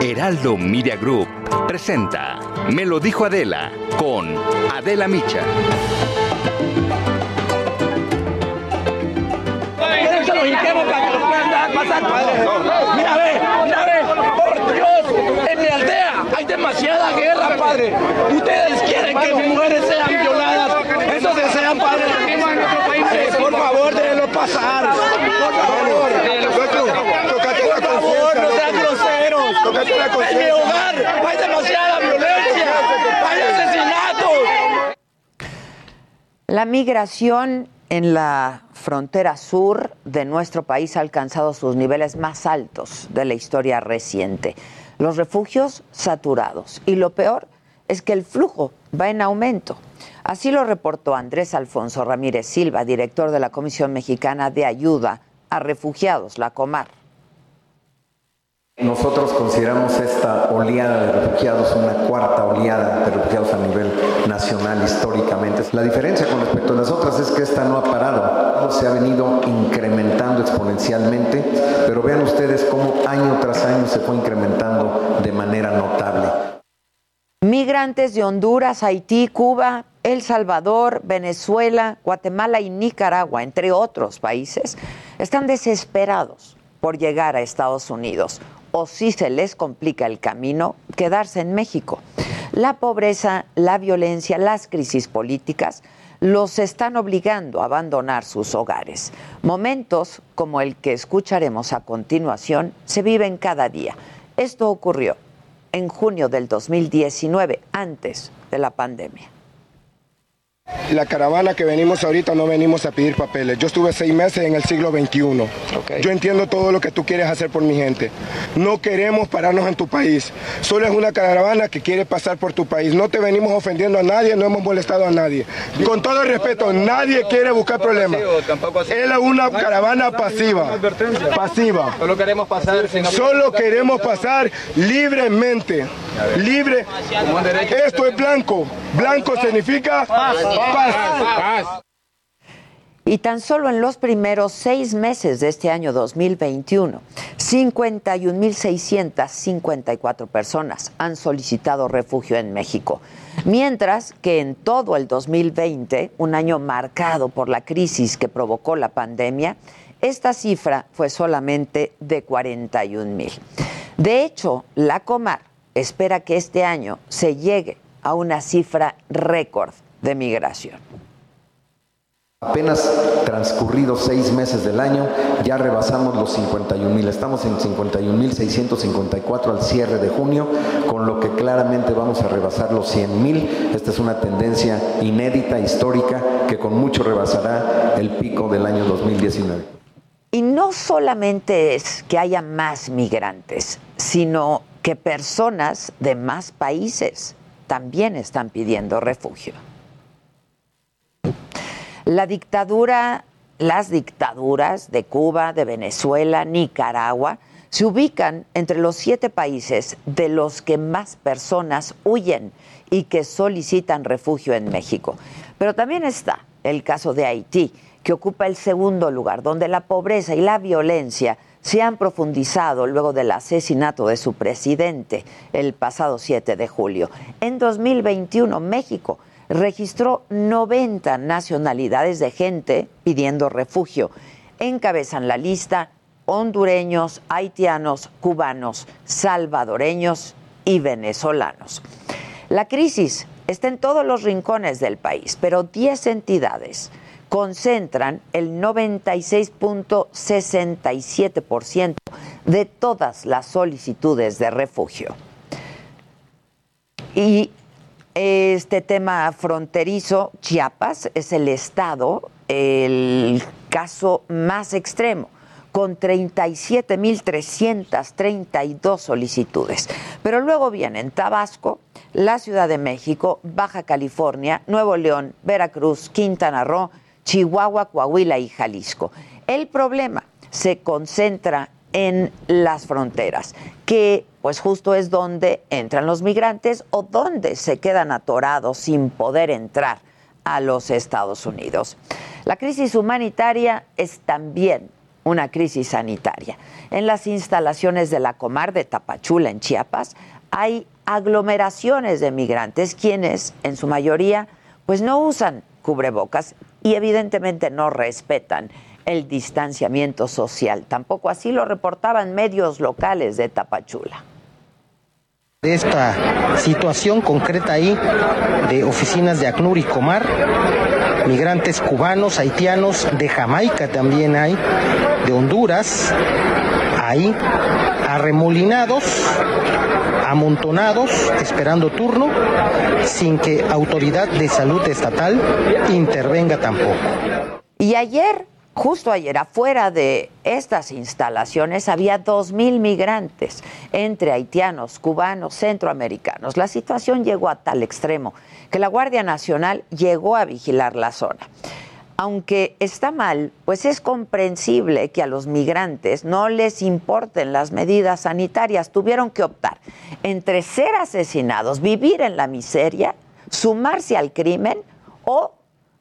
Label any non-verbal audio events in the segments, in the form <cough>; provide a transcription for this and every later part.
Heraldo Media Group presenta Me lo dijo Adela con Adela Micha. Mira, ve, mira, ve, por Dios, en mi aldea hay demasiada guerra, padre. Ustedes quieren que mis mujeres sean violadas, eso desean, padre. Eh, por favor, déjenlo pasar. Por favor, por favor, no sean groseros. En mi hogar hay demasiada violencia, hay asesinatos. La migración en la frontera sur de nuestro país ha alcanzado sus niveles más altos de la historia reciente. Los refugios saturados. Y lo peor es que el flujo va en aumento. Así lo reportó Andrés Alfonso Ramírez Silva, director de la Comisión Mexicana de Ayuda a Refugiados, la Comar. Nosotros consideramos esta oleada de refugiados una cuarta oleada de refugiados a nivel nacional históricamente. La diferencia con respecto a las otras es que esta no ha parado, se ha venido incrementando exponencialmente, pero vean ustedes cómo año tras año se fue incrementando de manera notable. Migrantes de Honduras, Haití, Cuba, El Salvador, Venezuela, Guatemala y Nicaragua, entre otros países, están desesperados por llegar a Estados Unidos o si se les complica el camino, quedarse en México. La pobreza, la violencia, las crisis políticas los están obligando a abandonar sus hogares. Momentos como el que escucharemos a continuación se viven cada día. Esto ocurrió en junio del 2019, antes de la pandemia. La caravana que venimos ahorita no venimos a pedir papeles. Yo estuve seis meses en el siglo XXI. Yo entiendo todo lo que tú quieres hacer por mi gente. No queremos pararnos en tu país. Solo es una caravana que quiere pasar por tu país. No te venimos ofendiendo a nadie, no hemos molestado a nadie. Con todo el respeto, nadie quiere buscar problemas. Es una caravana pasiva. Pasiva. Solo queremos pasar. Solo queremos pasar libremente. Libre. Esto es blanco. Blanco significa paz. Y tan solo en los primeros seis meses de este año 2021, 51.654 personas han solicitado refugio en México, mientras que en todo el 2020, un año marcado por la crisis que provocó la pandemia, esta cifra fue solamente de 41.000. De hecho, la Comar espera que este año se llegue a una cifra récord de migración. Apenas transcurridos seis meses del año, ya rebasamos los 51 mil. Estamos en 51 mil 654 al cierre de junio, con lo que claramente vamos a rebasar los 100 mil. Esta es una tendencia inédita, histórica, que con mucho rebasará el pico del año 2019. Y no solamente es que haya más migrantes, sino que personas de más países también están pidiendo refugio. La dictadura, las dictaduras de Cuba, de Venezuela, Nicaragua, se ubican entre los siete países de los que más personas huyen y que solicitan refugio en México. Pero también está el caso de Haití, que ocupa el segundo lugar, donde la pobreza y la violencia se han profundizado luego del asesinato de su presidente el pasado 7 de julio. En 2021, México registró 90 nacionalidades de gente pidiendo refugio. Encabezan la lista hondureños, haitianos, cubanos, salvadoreños y venezolanos. La crisis está en todos los rincones del país, pero 10 entidades concentran el 96.67% de todas las solicitudes de refugio. Y este tema fronterizo, Chiapas es el estado el caso más extremo con 37.332 solicitudes. Pero luego vienen Tabasco, la Ciudad de México, Baja California, Nuevo León, Veracruz, Quintana Roo, Chihuahua, Coahuila y Jalisco. El problema se concentra en las fronteras, que pues justo es donde entran los migrantes o donde se quedan atorados sin poder entrar a los Estados Unidos. La crisis humanitaria es también una crisis sanitaria. En las instalaciones de la Comar de Tapachula, en Chiapas, hay aglomeraciones de migrantes quienes, en su mayoría, pues no usan cubrebocas y evidentemente no respetan el distanciamiento social. Tampoco así lo reportaban medios locales de Tapachula. Esta situación concreta ahí de oficinas de ACNUR y Comar, migrantes cubanos, haitianos, de Jamaica también hay, de Honduras, ahí arremolinados, amontonados, esperando turno, sin que autoridad de salud estatal intervenga tampoco. Y ayer Justo ayer, afuera de estas instalaciones, había dos mil migrantes, entre haitianos, cubanos, centroamericanos. La situación llegó a tal extremo que la Guardia Nacional llegó a vigilar la zona. Aunque está mal, pues es comprensible que a los migrantes no les importen las medidas sanitarias. Tuvieron que optar entre ser asesinados, vivir en la miseria, sumarse al crimen o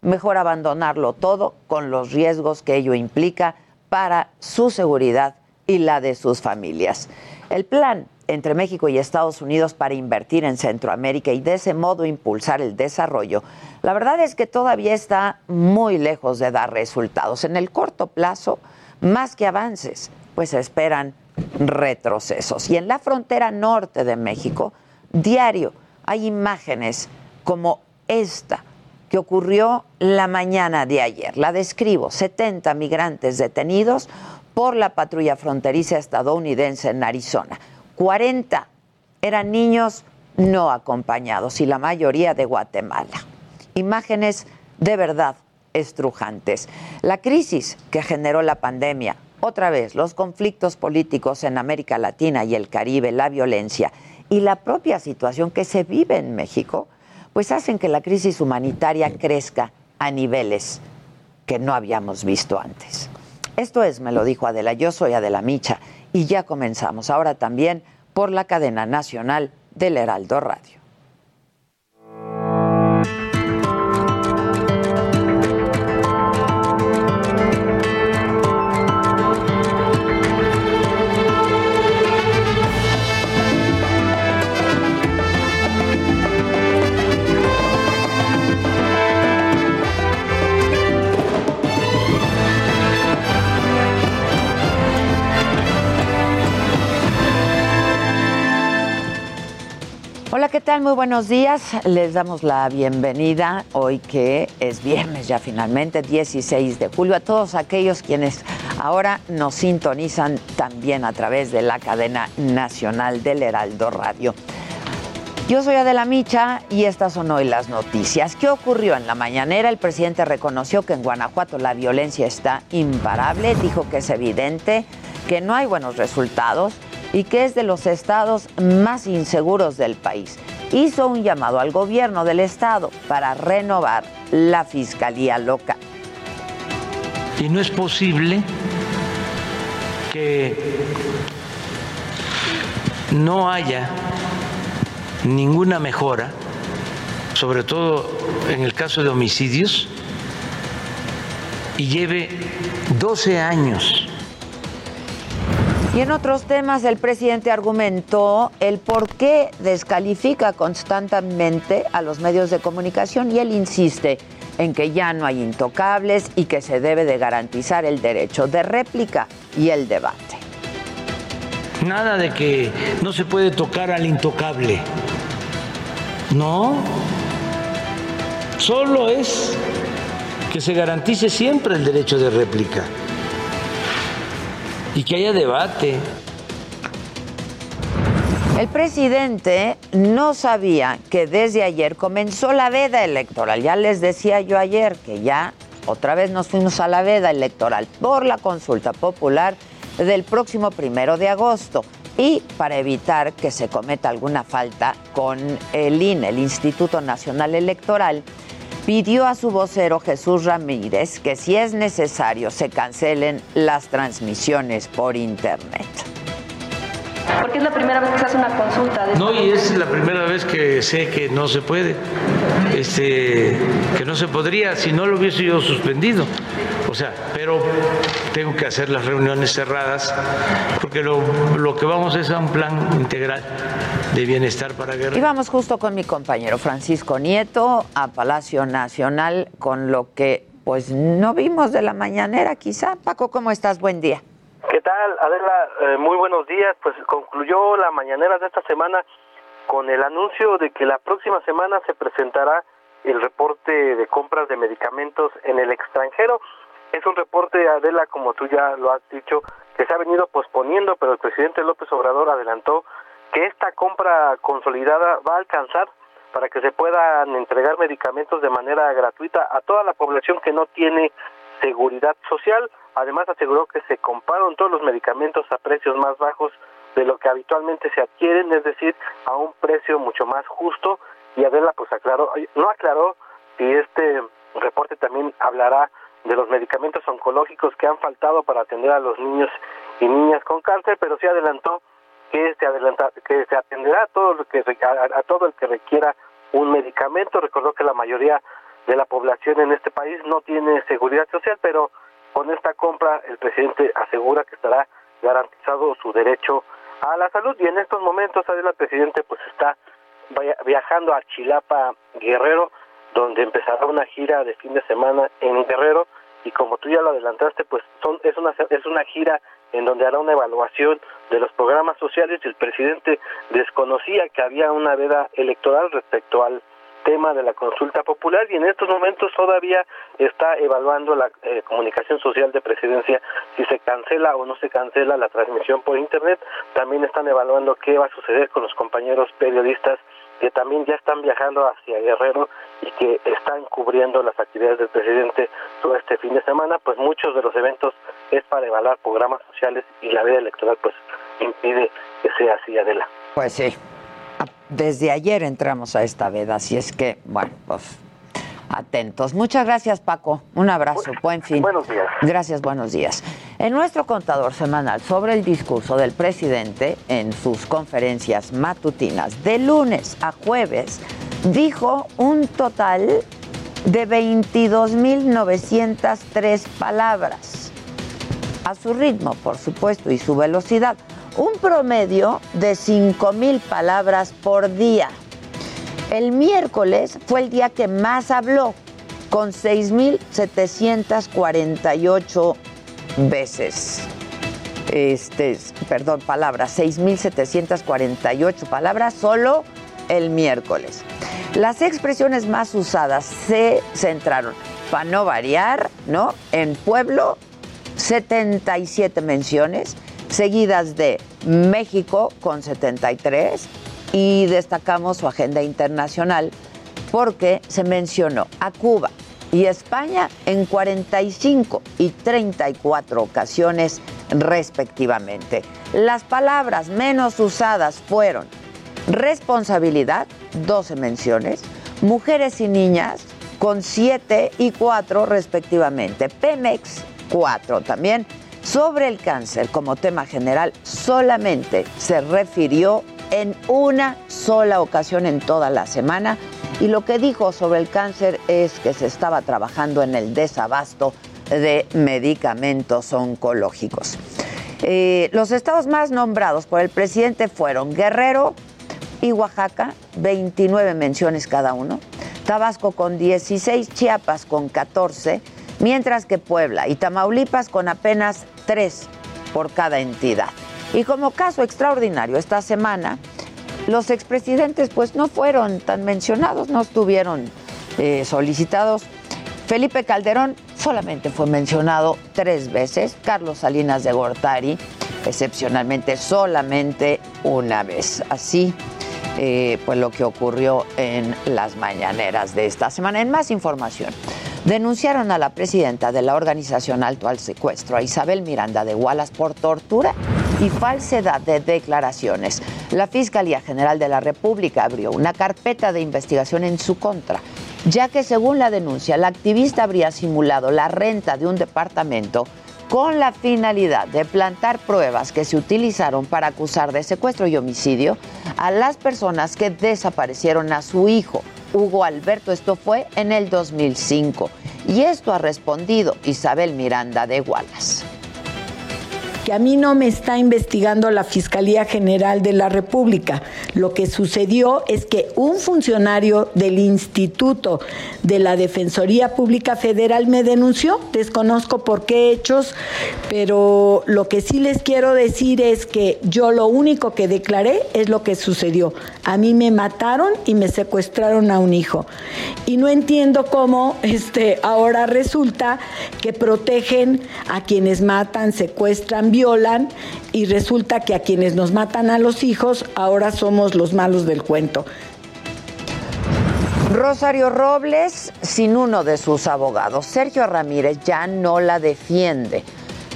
mejor abandonarlo todo con los riesgos que ello implica para su seguridad y la de sus familias. El plan entre México y Estados Unidos para invertir en Centroamérica y de ese modo impulsar el desarrollo, la verdad es que todavía está muy lejos de dar resultados. En el corto plazo, más que avances, pues se esperan retrocesos. Y en la frontera norte de México, diario hay imágenes como esta que ocurrió la mañana de ayer. La describo, 70 migrantes detenidos por la patrulla fronteriza estadounidense en Arizona. 40 eran niños no acompañados y la mayoría de Guatemala. Imágenes de verdad estrujantes. La crisis que generó la pandemia, otra vez los conflictos políticos en América Latina y el Caribe, la violencia y la propia situación que se vive en México pues hacen que la crisis humanitaria crezca a niveles que no habíamos visto antes. Esto es, me lo dijo Adela, yo soy Adela Micha y ya comenzamos ahora también por la cadena nacional del Heraldo Radio. ¿Qué tal? Muy buenos días. Les damos la bienvenida hoy que es viernes ya finalmente, 16 de julio, a todos aquellos quienes ahora nos sintonizan también a través de la cadena nacional del Heraldo Radio. Yo soy Adela Micha y estas son hoy las noticias. ¿Qué ocurrió en la mañanera? El presidente reconoció que en Guanajuato la violencia está imparable, dijo que es evidente que no hay buenos resultados y que es de los estados más inseguros del país. Hizo un llamado al gobierno del estado para renovar la fiscalía local. Y no es posible que no haya ninguna mejora, sobre todo en el caso de homicidios, y lleve 12 años y en otros temas, el presidente argumentó el por qué descalifica constantemente a los medios de comunicación y él insiste en que ya no hay intocables y que se debe de garantizar el derecho de réplica y el debate. Nada de que no se puede tocar al intocable. No. Solo es que se garantice siempre el derecho de réplica y que haya debate. El presidente no sabía que desde ayer comenzó la veda electoral. Ya les decía yo ayer que ya otra vez nos fuimos a la veda electoral por la consulta popular del próximo primero de agosto y para evitar que se cometa alguna falta con el INE, el Instituto Nacional Electoral, pidió a su vocero Jesús Ramírez que si es necesario se cancelen las transmisiones por Internet. Porque es la primera vez que se hace una consulta. no, y es la primera vez que sé que no se puede, este, que no se podría, si no lo hubiese yo suspendido. O sea, pero tengo que hacer las reuniones cerradas porque lo, lo que vamos es a un plan integral de bienestar para Guerrero. Y vamos justo con mi compañero Francisco Nieto a Palacio Nacional con lo que pues no vimos de la mañanera quizá. Paco, ¿cómo estás? Buen día. ¿Qué tal, Adela? Eh, muy buenos días. Pues concluyó la mañanera de esta semana con el anuncio de que la próxima semana se presentará el reporte de compras de medicamentos en el extranjero. Es un reporte, Adela, como tú ya lo has dicho, que se ha venido posponiendo, pero el presidente López Obrador adelantó que esta compra consolidada va a alcanzar para que se puedan entregar medicamentos de manera gratuita a toda la población que no tiene seguridad social. Además aseguró que se compraron todos los medicamentos a precios más bajos de lo que habitualmente se adquieren, es decir, a un precio mucho más justo. Y Adela pues aclaró, no aclaró si este reporte también hablará de los medicamentos oncológicos que han faltado para atender a los niños y niñas con cáncer, pero sí adelantó que se adelanta, que se atenderá a todo lo que a, todo el que requiera un medicamento. Recordó que la mayoría de la población en este país no tiene seguridad social, pero con esta compra el presidente asegura que estará garantizado su derecho a la salud. Y en estos momentos el presidente pues está viajando a Chilapa Guerrero donde empezará una gira de fin de semana en Guerrero. Y como tú ya lo adelantaste, pues son, es, una, es una gira en donde hará una evaluación de los programas sociales. Y el presidente desconocía que había una veda electoral respecto al tema de la consulta popular y en estos momentos todavía está evaluando la eh, comunicación social de presidencia si se cancela o no se cancela la transmisión por internet. También están evaluando qué va a suceder con los compañeros periodistas que también ya están viajando hacia Guerrero y que están cubriendo las actividades del presidente todo este fin de semana, pues muchos de los eventos es para evaluar programas sociales y la vida electoral pues impide que sea así, Adela. Pues sí, desde ayer entramos a esta veda, así es que, bueno, pues atentos. Muchas gracias, Paco. Un abrazo. Buen fin. Buenos días. Gracias, buenos días. En nuestro contador semanal sobre el discurso del presidente en sus conferencias matutinas de lunes a jueves, dijo un total de 22.903 palabras. A su ritmo, por supuesto, y su velocidad. Un promedio de 5.000 palabras por día. El miércoles fue el día que más habló, con 6.748 veces. Este, perdón, palabras, 6.748 palabras solo el miércoles. Las expresiones más usadas se centraron, para no variar, ¿no? En pueblo, 77 menciones, seguidas de México con 73, y destacamos su agenda internacional porque se mencionó a Cuba y España en 45 y 34 ocasiones respectivamente. Las palabras menos usadas fueron responsabilidad, 12 menciones, mujeres y niñas con 7 y 4 respectivamente, Pemex 4 también. Sobre el cáncer como tema general solamente se refirió en una sola ocasión en toda la semana. Y lo que dijo sobre el cáncer es que se estaba trabajando en el desabasto de medicamentos oncológicos. Eh, los estados más nombrados por el presidente fueron Guerrero y Oaxaca, 29 menciones cada uno, Tabasco con 16, Chiapas con 14, mientras que Puebla y Tamaulipas con apenas 3 por cada entidad. Y como caso extraordinario esta semana, los expresidentes pues no fueron tan mencionados, no estuvieron eh, solicitados. Felipe Calderón solamente fue mencionado tres veces, Carlos Salinas de Gortari excepcionalmente solamente una vez. Así eh, pues lo que ocurrió en las mañaneras de esta semana. En más información, denunciaron a la presidenta de la organización Alto al Secuestro, a Isabel Miranda de Wallace, por tortura y falsedad de declaraciones. La Fiscalía General de la República abrió una carpeta de investigación en su contra, ya que según la denuncia, la activista habría simulado la renta de un departamento con la finalidad de plantar pruebas que se utilizaron para acusar de secuestro y homicidio a las personas que desaparecieron a su hijo, Hugo Alberto. Esto fue en el 2005. Y esto ha respondido Isabel Miranda de Wallace que a mí no me está investigando la Fiscalía General de la República. Lo que sucedió es que un funcionario del Instituto de la Defensoría Pública Federal me denunció. Desconozco por qué hechos, pero lo que sí les quiero decir es que yo lo único que declaré es lo que sucedió. A mí me mataron y me secuestraron a un hijo. Y no entiendo cómo <laughs> este, ahora resulta que protegen a quienes matan, secuestran, violan y resulta que a quienes nos matan a los hijos ahora somos los malos del cuento. Rosario Robles sin uno de sus abogados. Sergio Ramírez ya no la defiende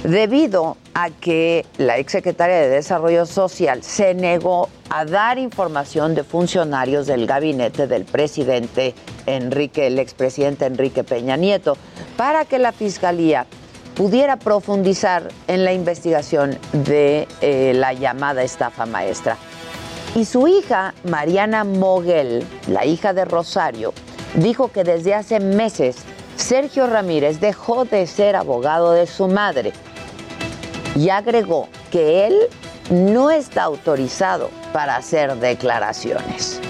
debido a que la exsecretaria de Desarrollo Social se negó a dar información de funcionarios del gabinete del presidente Enrique, el expresidente Enrique Peña Nieto, para que la fiscalía pudiera profundizar en la investigación de eh, la llamada estafa maestra. Y su hija, Mariana Moguel, la hija de Rosario, dijo que desde hace meses Sergio Ramírez dejó de ser abogado de su madre y agregó que él no está autorizado para hacer declaraciones.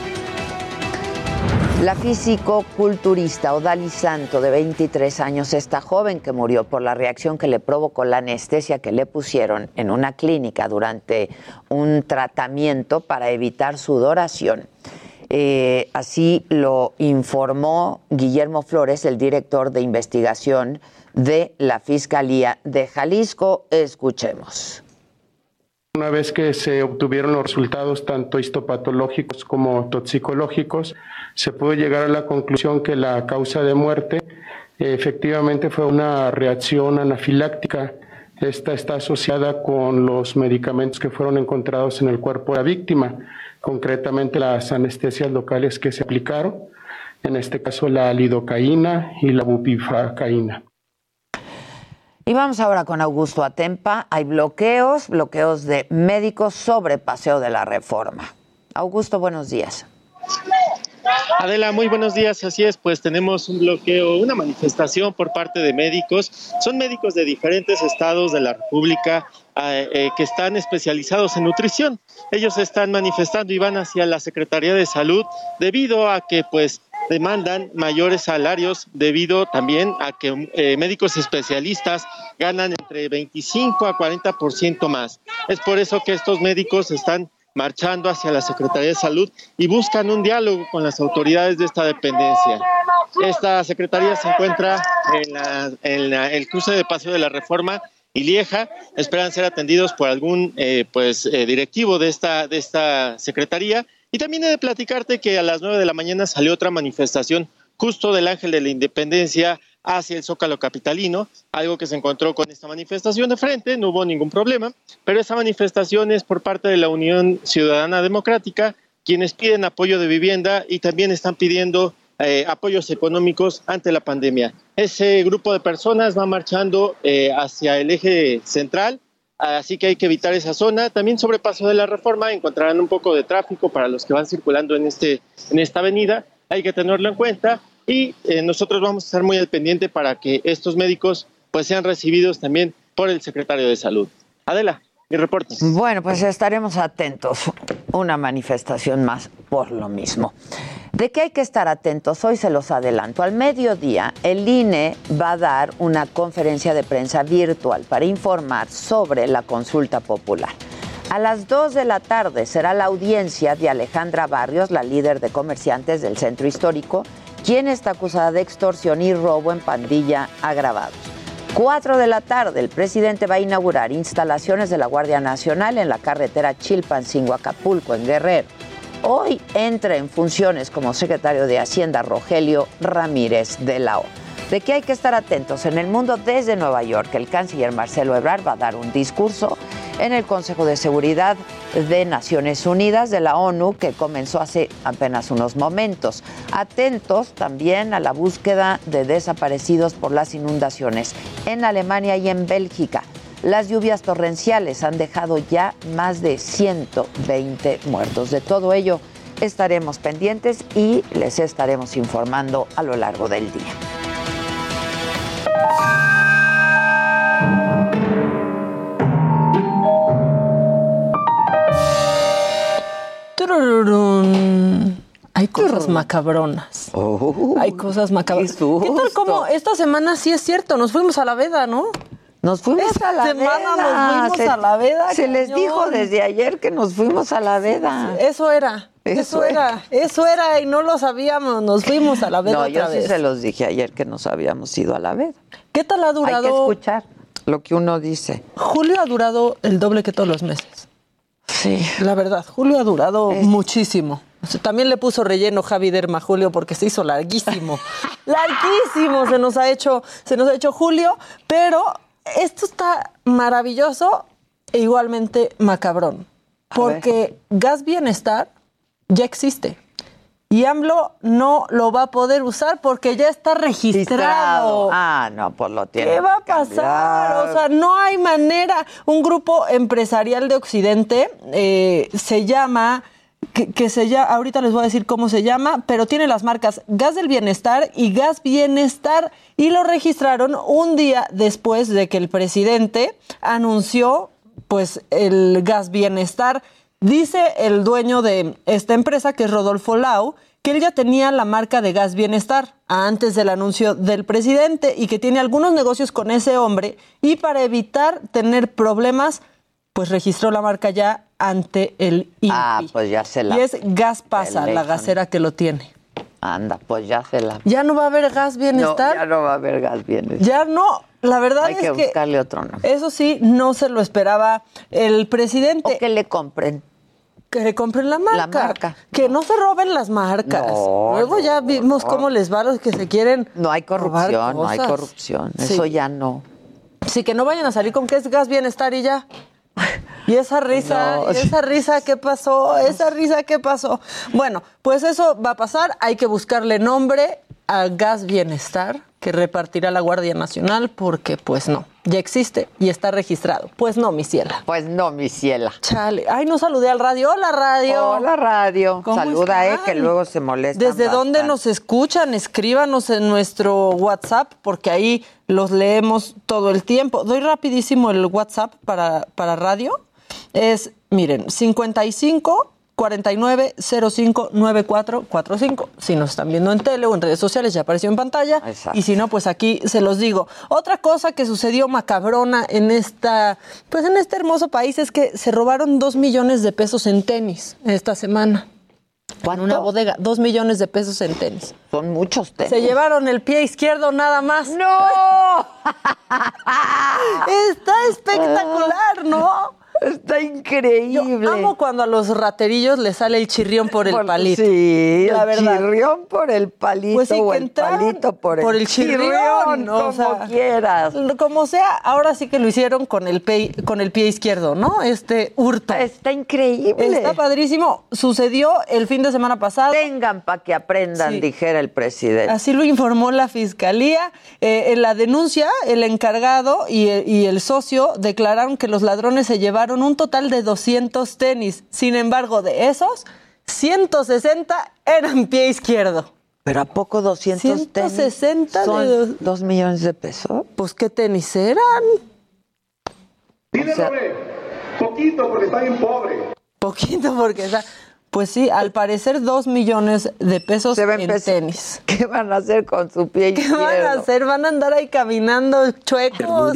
La físico-culturista Odali Santo, de 23 años, esta joven que murió por la reacción que le provocó la anestesia que le pusieron en una clínica durante un tratamiento para evitar sudoración. Eh, así lo informó Guillermo Flores, el director de investigación de la Fiscalía de Jalisco. Escuchemos. Una vez que se obtuvieron los resultados tanto histopatológicos como toxicológicos, se pudo llegar a la conclusión que la causa de muerte efectivamente fue una reacción anafiláctica. Esta está asociada con los medicamentos que fueron encontrados en el cuerpo de la víctima, concretamente las anestesias locales que se aplicaron, en este caso la lidocaína y la bupivacaína. Y vamos ahora con Augusto Atempa. Hay bloqueos, bloqueos de médicos sobre Paseo de la Reforma. Augusto, buenos días. Adela, muy buenos días. Así es, pues tenemos un bloqueo, una manifestación por parte de médicos. Son médicos de diferentes estados de la República eh, eh, que están especializados en nutrición. Ellos están manifestando y van hacia la Secretaría de Salud debido a que pues demandan mayores salarios debido también a que eh, médicos especialistas ganan entre 25 a 40% más. Es por eso que estos médicos están marchando hacia la Secretaría de Salud y buscan un diálogo con las autoridades de esta dependencia. Esta secretaría se encuentra en, el cruce de Paseo de la Reforma y Lieja. Esperan ser atendidos por algún eh, pues, eh, directivo de esta, de esta secretaría y también he de platicarte que a las 9 de la mañana salió otra manifestación justo del Ángel de la Independencia hacia el Zócalo Capitalino, algo que se encontró con esta manifestación de frente, no hubo ningún problema, pero esa manifestación es por parte de la Unión Ciudadana Democrática, quienes piden apoyo de vivienda y también están pidiendo eh, apoyos económicos ante la pandemia. Ese grupo de personas va marchando eh, hacia el eje central así que hay que evitar esa zona. También sobre Paso de la Reforma encontrarán un poco de tráfico para los que van circulando en, este, en esta avenida, hay que tenerlo en cuenta y eh, nosotros vamos a estar muy al pendiente para que estos médicos pues sean recibidos también por el secretario de Salud. Adela, mi reporte. Bueno, pues estaremos atentos. Una manifestación más por lo mismo. ¿De qué hay que estar atentos? Hoy se los adelanto. Al mediodía, el INE va a dar una conferencia de prensa virtual para informar sobre la consulta popular. A las 2 de la tarde será la audiencia de Alejandra Barrios, la líder de comerciantes del centro histórico, quien está acusada de extorsión y robo en pandilla agravados. 4 de la tarde, el presidente va a inaugurar instalaciones de la Guardia Nacional en la carretera Chilpancingo-Acapulco, en Guerrero. Hoy entra en funciones como secretario de Hacienda Rogelio Ramírez de la O. de que hay que estar atentos en el mundo desde Nueva York. El canciller Marcelo Ebrard va a dar un discurso en el Consejo de Seguridad de Naciones Unidas de la ONU que comenzó hace apenas unos momentos. Atentos también a la búsqueda de desaparecidos por las inundaciones en Alemania y en Bélgica. Las lluvias torrenciales han dejado ya más de 120 muertos. De todo ello estaremos pendientes y les estaremos informando a lo largo del día. Hay cosas macabronas. Hay cosas macabronas. ¿Qué tal como esta semana sí es cierto? Nos fuimos a la veda, ¿no? Nos fuimos Esta a la semana veda. nos fuimos Se- a la veda. Se les dijo desde ayer que nos fuimos a la veda. Eso era. Eso, Eso era. Eso era y no lo sabíamos. Nos fuimos a la veda No, otra yo sí vez. se los dije ayer que nos habíamos ido a la veda. ¿Qué tal ha Hay que durado? escuchar lo que uno dice. Julio ha durado el doble que todos los meses. Sí. La verdad, Julio ha durado muchísimo. También le puso relleno Javi Derma Julio porque se hizo larguísimo. <laughs> larguísimo se nos ha hecho, se nos ha hecho Julio, pero esto está maravilloso e igualmente macabrón. Porque Gas Bienestar ya existe. Y AMLO no lo va a poder usar porque ya está registrado. Ah, no, pues lo tiene. ¿Qué va a pasar? O sea, no hay manera. Un grupo empresarial de Occidente eh, se llama, que, se llama, ahorita les voy a decir cómo se llama, pero tiene las marcas Gas del Bienestar y Gas Bienestar y lo registraron un día después de que el presidente anunció, pues, el Gas Bienestar. Dice el dueño de esta empresa, que es Rodolfo Lau, que él ya tenía la marca de Gas Bienestar antes del anuncio del presidente y que tiene algunos negocios con ese hombre y para evitar tener problemas, pues registró la marca ya ante el INPI. Ah, pues ya se la. y es Gas Pasa, la gasera que lo tiene. Anda, pues ya se la. Ya no va a haber Gas No, Bienestar. ya no va a haber gas bienestar. Ya no, la verdad Hay es que que, buscarle otro nombre. eso sí, no se lo esperaba el presidente. O que le compren. Que le compren la marca. marca. Que no se roben las marcas. No, Luego ya no, vimos no. cómo les va a los que se quieren. No hay corrupción, no hay corrupción. Sí. Eso ya no. Sí, que no vayan a salir con que es gas bienestar y ya. Y esa risa, No. y esa risa, ¿qué pasó? Esa risa, ¿qué pasó? Bueno, pues eso va a pasar. Hay que buscarle nombre a Gas Bienestar, que repartirá la Guardia Nacional, porque pues no, ya existe y está registrado. Pues no, mi ciela. Pues no, mi ciela. Chale. Ay, no saludé al radio. Hola, radio. Hola, radio. ¿Cómo Saluda, eh, que luego se molesta. ¿Desde dónde nos escuchan? Escríbanos en nuestro WhatsApp porque ahí los leemos todo el tiempo. Doy rapidísimo el WhatsApp para, para radio. Es, miren, 55 49 05 94 45. Si nos están viendo en tele o en redes sociales, ya apareció en pantalla. Exacto. Y si no, pues aquí se los digo. Otra cosa que sucedió macabrona en esta, pues en este hermoso país es que se robaron dos millones de pesos en tenis esta semana. En una bodega, dos millones de pesos en tenis. Son muchos tenis. Se llevaron el pie izquierdo nada más. ¡No! <laughs> Está espectacular, ¿no? Está increíble. Yo amo cuando a los raterillos les sale el chirrión por el Por- palito. Sí, la el verdad. chirrión por el palito Pues sí, o el palito por el, por el chirrión, ¿no? como O sea, quieras. Como sea, ahora sí que lo hicieron con el pie, con el pie izquierdo, ¿no? Este hurto. Está increíble. Está padrísimo. Sucedió el fin de semana pasado. Tengan para que aprendan, Sí. dijera el presidente. Así lo informó la fiscalía. Eh, en la denuncia, el encargado y el, y el socio declararon que los ladrones se llevaron un total de 200 tenis. Sin embargo, de esos, 160 eran pie izquierdo. ¿Pero a poco 200 tenis 160 de son dos- dos millones de pesos? Pues, ¿qué tenis eran? O sea, Poquito, porque está bien pobre. Poquito, porque esa- Pues sí, al parecer dos millones de pesos Se en empezar- tenis. <laughs> ¿Qué van a hacer con su pie ¿Qué izquierdo? van a hacer? ¿Van a andar ahí caminando chuecos?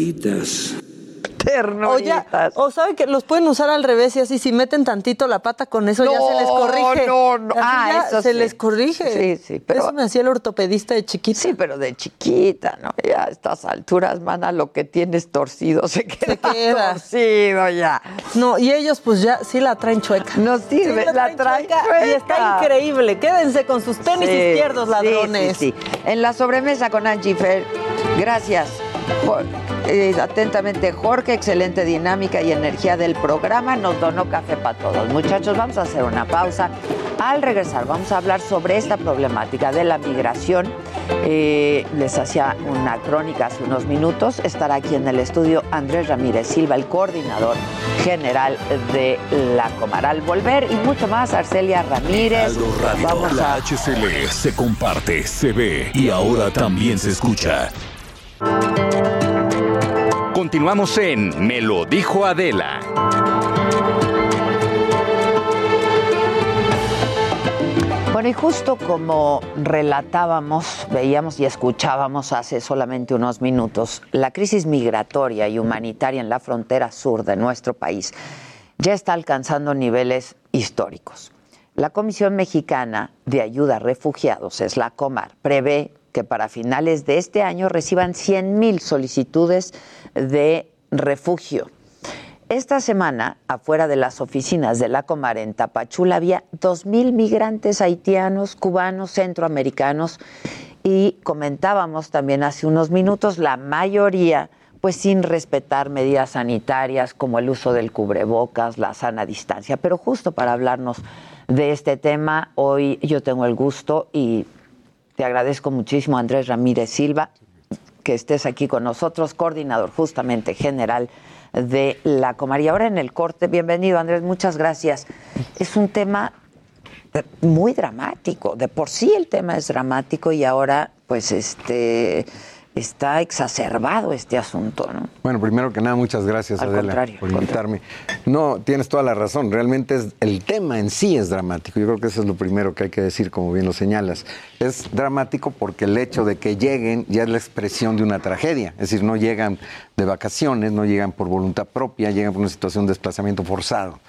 Ya, o saben que los pueden usar al revés y así si meten tantito la pata con eso ya se les corrige. No, no, ah, eso se sí. les corrige. Sí, sí, pero eso me hacía el ortopedista de chiquita. Sí, pero de chiquita, ¿no? Ya a estas alturas, mana, lo que tienes torcido se queda, queda. torcido ya. No, y ellos pues ya sí la traen chueca. No sirve, Sí, la traen Y está chueca. increíble. Quédense con sus tenis Sí, izquierdos, ladrones. Sí, sí. En la sobremesa con Angie Fer, gracias. Eh, atentamente, Jorge, excelente dinámica y energía del programa. Nos donó café para todos. Muchachos, vamos a hacer una pausa. Al regresar, vamos a hablar sobre esta problemática de la migración. Eh, les hacía una crónica hace unos minutos. Estará aquí en el estudio Andrés Ramírez Silva, el coordinador general de la Comar. Al volver y mucho más, Arcelia Ramírez. Radio, Vamos la a HCL se comparte, se ve y ahora también se escucha. Continuamos en Me lo dijo Adela. Bueno, y justo como relatábamos, veíamos y escuchábamos hace solamente unos minutos, la crisis migratoria y humanitaria en la frontera sur de nuestro país ya está alcanzando niveles históricos. La Comisión Mexicana de Ayuda a Refugiados, es la COMAR, prevé que para finales de este año reciban 100.000 solicitudes de refugio. Esta semana, afuera de las oficinas de la Comar en Tapachula, había 2.000 migrantes haitianos, cubanos, centroamericanos y comentábamos también hace unos minutos, la mayoría pues sin respetar medidas sanitarias como el uso del cubrebocas, la sana distancia. Pero justo para hablarnos de este tema, hoy yo tengo el gusto y te agradezco muchísimo, Andrés Ramírez Silva, que estés aquí con nosotros, coordinador justamente general de la Comar. Y ahora en el corte, bienvenido Andrés, muchas gracias. Es un tema de- muy dramático, de por sí el tema es dramático y ahora pues este está exacerbado este asunto, ¿no? Bueno, primero que nada, muchas gracias, Al Adela, contrario, por invitarme. No, tienes toda la razón. Realmente es, el tema en sí es dramático. Yo creo que eso es lo primero que hay que decir, como bien lo señalas. Es dramático porque el hecho de que lleguen ya es la expresión de una tragedia. Es decir, no llegan de vacaciones, no llegan por voluntad propia, llegan por una situación de desplazamiento forzado.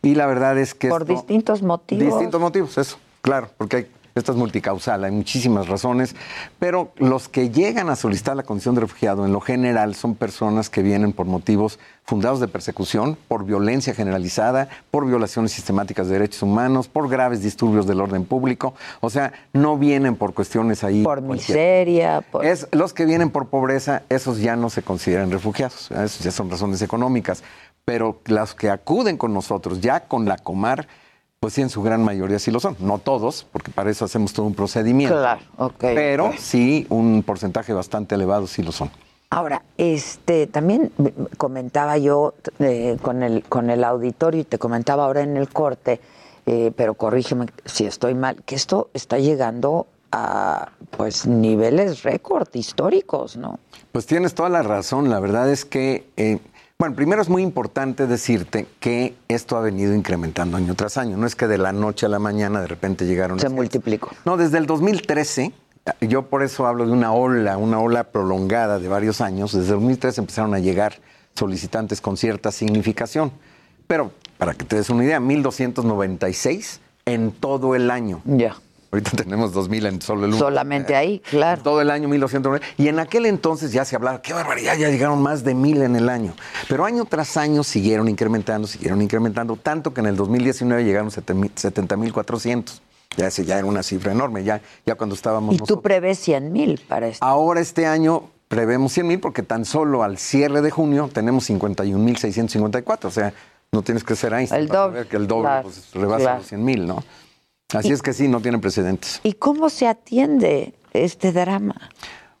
Y la verdad es que Por esto- distintos motivos. Distintos motivos, eso, claro, porque hay, esto es multicausal, hay muchísimas razones, pero los que llegan a solicitar la condición de refugiado en lo general son personas que vienen por motivos fundados de persecución, por violencia generalizada, por violaciones sistemáticas de derechos humanos, por graves disturbios del orden público, o sea, no vienen por cuestiones ahí. Por miseria, por... Es, los que vienen por pobreza, esos ya no se consideran refugiados, esos ya son razones económicas. Pero los que acuden con nosotros, ya con la Comar, pues sí, en su gran mayoría sí lo son. No todos, porque para eso hacemos todo un procedimiento. Claro, ok. Pero sí, un porcentaje bastante elevado sí lo son. Ahora, este, también comentaba yo eh, con, el, con el auditorio y te comentaba ahora en el corte, eh, pero corrígeme si estoy mal, que esto está llegando a pues niveles récord históricos, ¿no? Pues tienes toda la razón. La verdad es que, eh, bueno, primero es muy importante decirte que esto ha venido incrementando año tras año. No es que de la noche a la mañana de repente llegaron. Se multiplicó. No, desde el 2013, yo por eso hablo de una ola, una ola prolongada de varios años. Desde el 2013 empezaron a llegar solicitantes con cierta significación. Pero, para que te des una idea, 1296 en todo el año. Ya. Ahorita <laughs> tenemos 2000 en solo el uno. Solamente ahí, claro. Todo el año 1290. Y en aquel entonces ya se hablaba, qué barbaridad, ya llegaron más de mil en el año. Pero año tras año siguieron incrementando, siguieron incrementando, tanto que en el 2019 llegaron 70.400. Ya ese ya era una cifra enorme, ya, ya cuando estábamos Y nosotros. tú prevés 100 mil para esto. Ahora este año prevemos 100 mil porque tan solo al cierre de junio tenemos 51.654. O sea, no tienes que ser Einstein El para doble, saber que el doble claro, pues, rebasa claro. los 100 mil, ¿no? Así es que sí, no tienen precedentes. ¿Y cómo se atiende este drama?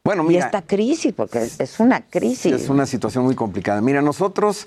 Bueno, y mira, esta crisis, porque es una crisis. Es una situación muy complicada. Mira, nosotros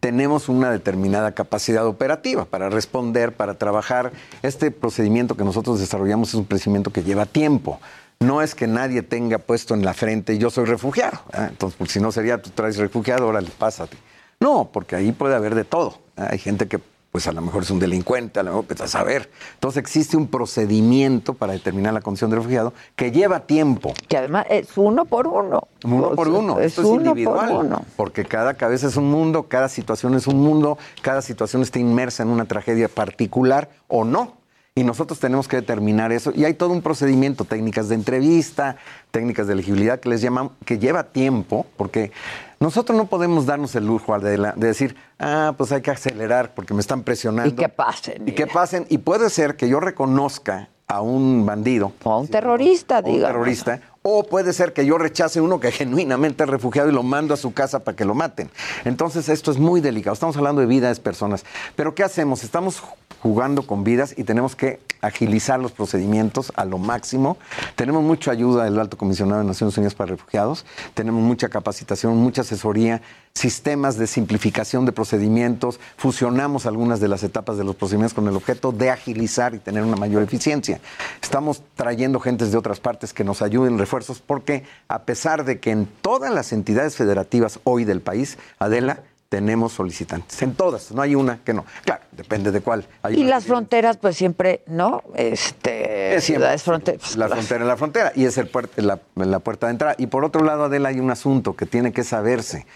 tenemos una determinada capacidad operativa para responder, para trabajar. Este procedimiento que nosotros desarrollamos es un procedimiento que lleva tiempo. No es que nadie tenga puesto en la frente yo soy refugiado. ¿eh? Entonces, porque si no sería tú traes refugiado, órale, pásate. No, porque ahí puede haber de todo. Hay gente que pues a lo mejor es un delincuente, a lo mejor pues a saber. Entonces existe un procedimiento para determinar la condición de refugiado que lleva tiempo. Que además es uno por uno. Uno por uno. Es Esto es uno por individual. uno. Porque cada cabeza es un mundo, cada situación es un mundo, cada situación está inmersa en una tragedia particular o no. Y nosotros tenemos que determinar eso. Y hay todo un procedimiento, técnicas de entrevista, técnicas de elegibilidad que les llaman, que lleva tiempo, porque nosotros no podemos darnos el lujo Adela, de decir, ah, pues hay que acelerar porque me están presionando. Y que pasen. Y que pasen. Y puede ser que yo reconozca a un bandido. O a un terrorista, o un terrorista. O puede ser que yo rechace uno que <laughs> genuinamente es refugiado y lo mando a su casa para que lo maten. Entonces esto es muy delicado. Estamos hablando de vidas de personas. Pero ¿qué hacemos? Estamos jugando con vidas y tenemos que agilizar los procedimientos a lo máximo. Tenemos mucha ayuda del Alto Comisionado de Naciones Unidas para Refugiados. Tenemos mucha capacitación, mucha asesoría, sistemas de simplificación de procedimientos. Fusionamos algunas de las etapas de los procedimientos con el objeto de agilizar y tener una mayor eficiencia. Estamos trayendo gentes de otras partes que nos ayuden, refuerzos, porque a pesar de que en todas las entidades federativas hoy del país, Adela, tenemos solicitantes. En todas, no hay una que no. Claro, depende de cuál. Hay Y las fronteras, pues siempre, ¿no? Este, es siempre fronteras. la frontera es la frontera y es el puer- la, la puerta de entrada. Y por otro lado, Adela, hay un asunto que tiene que saberse.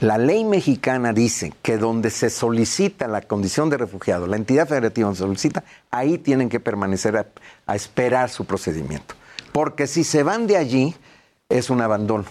La ley mexicana dice que donde se solicita la condición de refugiado, la entidad federativa donde se solicita, ahí tienen que permanecer a, a esperar su procedimiento. Porque si se van de allí, es un abandono.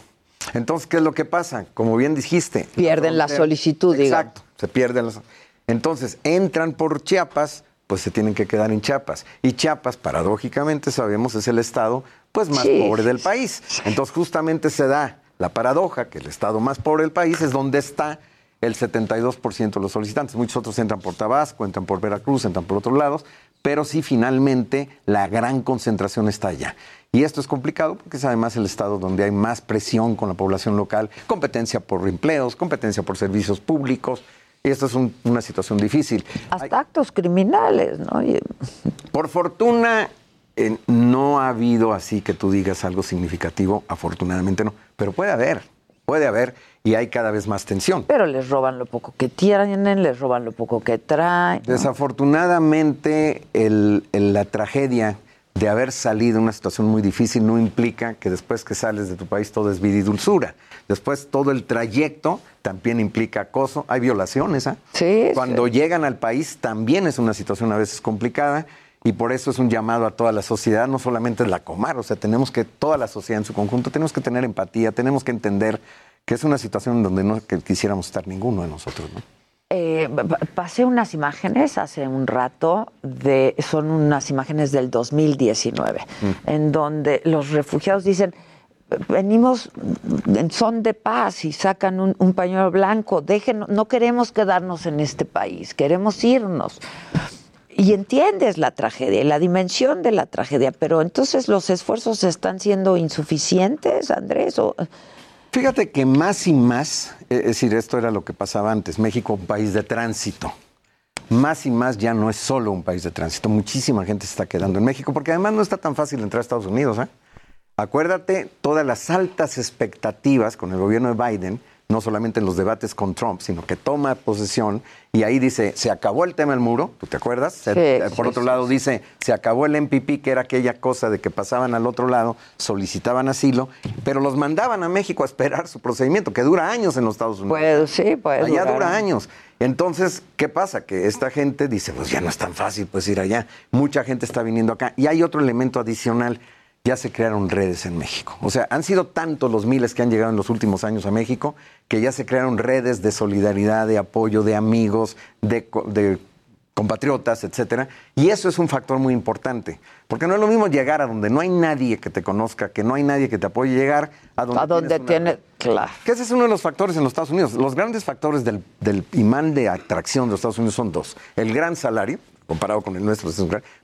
Entonces, ¿qué es lo que pasa? Como bien dijiste. Pierden la frontera- solicitud, digamos. Exacto, se pierden las... Entonces, entran por Chiapas, pues se tienen que quedar en Chiapas. Y Chiapas, paradójicamente, sabemos, es el estado pues más Sí, pobre del país. Entonces, justamente se da la paradoja que el estado más pobre del país es donde está el 72% de los solicitantes. Muchos otros entran por Tabasco, entran por Veracruz, entran por otros lados, pero sí finalmente la gran concentración está allá. Y esto es complicado porque es además el estado donde hay más presión con la población local, competencia por empleos, competencia por servicios públicos. Y esto es un- una situación difícil. Hasta actos criminales, ¿no? Por fortuna, eh, no ha habido así que tú digas algo significativo, afortunadamente no, pero puede haber, puede haber y hay cada vez más tensión. Pero les roban lo poco que tienen, les roban lo poco que traen. ¿no? Desafortunadamente, el- el- la tragedia de haber salido de una situación muy difícil no implica que después que sales de tu país todo es vida y dulzura. Después todo el trayecto también implica acoso. Hay violaciones, ¿ah? Sí. Cuando llegan al país también es una situación a veces complicada y por eso es un llamado a toda la sociedad, no solamente la Comar, o sea, tenemos que, toda la sociedad en su conjunto, tenemos que tener empatía, tenemos que entender que es una situación en donde no que quisiéramos estar ninguno de nosotros, ¿no? Eh, pa- pa- pasé unas imágenes hace un rato de son unas imágenes del 2019 en donde los refugiados dicen venimos en son de paz y sacan un, un pañuelo blanco dejen no queremos quedarnos en este país queremos irnos y entiendes la tragedia la dimensión de la tragedia pero entonces los esfuerzos están siendo insuficientes Andrés o Fíjate que más y más, es decir, esto era lo que pasaba antes, México un país de tránsito. Más y más ya no es solo un país de tránsito, muchísima gente se está quedando en México, porque además no está tan fácil entrar a Estados Unidos. ¿eh? Acuérdate todas las altas expectativas con el gobierno de Biden, no solamente en los debates con Trump, sino que toma posesión y ahí dice, se acabó el tema del muro, ¿tú te acuerdas? Se- Sí, por sí, otro sí, lado dice, se acabó el MPP, que era aquella cosa de que pasaban al otro lado, solicitaban asilo, pero los mandaban a México a esperar su procedimiento, que dura años en los Estados Unidos. Puede, sí, puede Allá durar dura años. años. Entonces, ¿qué pasa? Que esta gente dice, pues ya no es tan fácil pues ir allá. Mucha gente está viniendo acá. Y hay otro elemento adicional. Ya se crearon redes en México. O sea, han sido tantos los miles que han llegado en los últimos años a México que ya se crearon redes de solidaridad, de apoyo, de amigos, de, co- de compatriotas, etcétera. Y eso es un factor muy importante. Porque no es lo mismo llegar a donde no hay nadie que te conozca, que no hay nadie que te apoye, llegar a donde, a donde una tiene claro que ese es uno de los factores en los Estados Unidos. Los grandes factores del, del imán de atracción de los Estados Unidos son dos. El gran salario, comparado con el nuestro,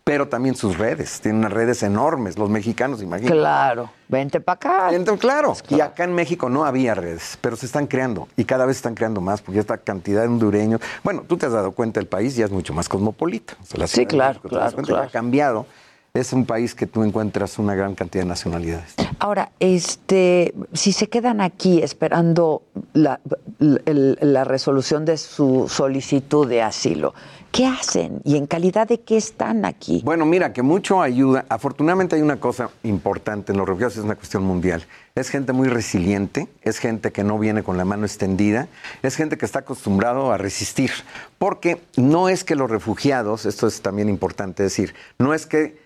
pero también sus redes. Tienen unas redes enormes. Los mexicanos, imagínate. Claro, vente para acá. Entonces, claro. Y acá en México no había redes, pero se están creando. Y cada vez se están creando más, porque esta cantidad de hondureños. Bueno, tú te has dado cuenta, el país ya es mucho más cosmopolita. O sea, la Sí, claro, México, claro, cuenta, ya claro. ha cambiado. es un país que tú encuentras una gran cantidad de nacionalidades. Ahora, este, si se quedan aquí esperando la resolución de su solicitud de asilo, ¿qué hacen y en calidad de qué están aquí? Bueno, mira, que mucho ayuda. Afortunadamente hay una cosa importante en los refugiados, es una cuestión mundial. Es gente muy resiliente, es gente que no viene con la mano extendida, es gente que está acostumbrado a resistir. Porque no es que los refugiados, esto es también importante decir, no es que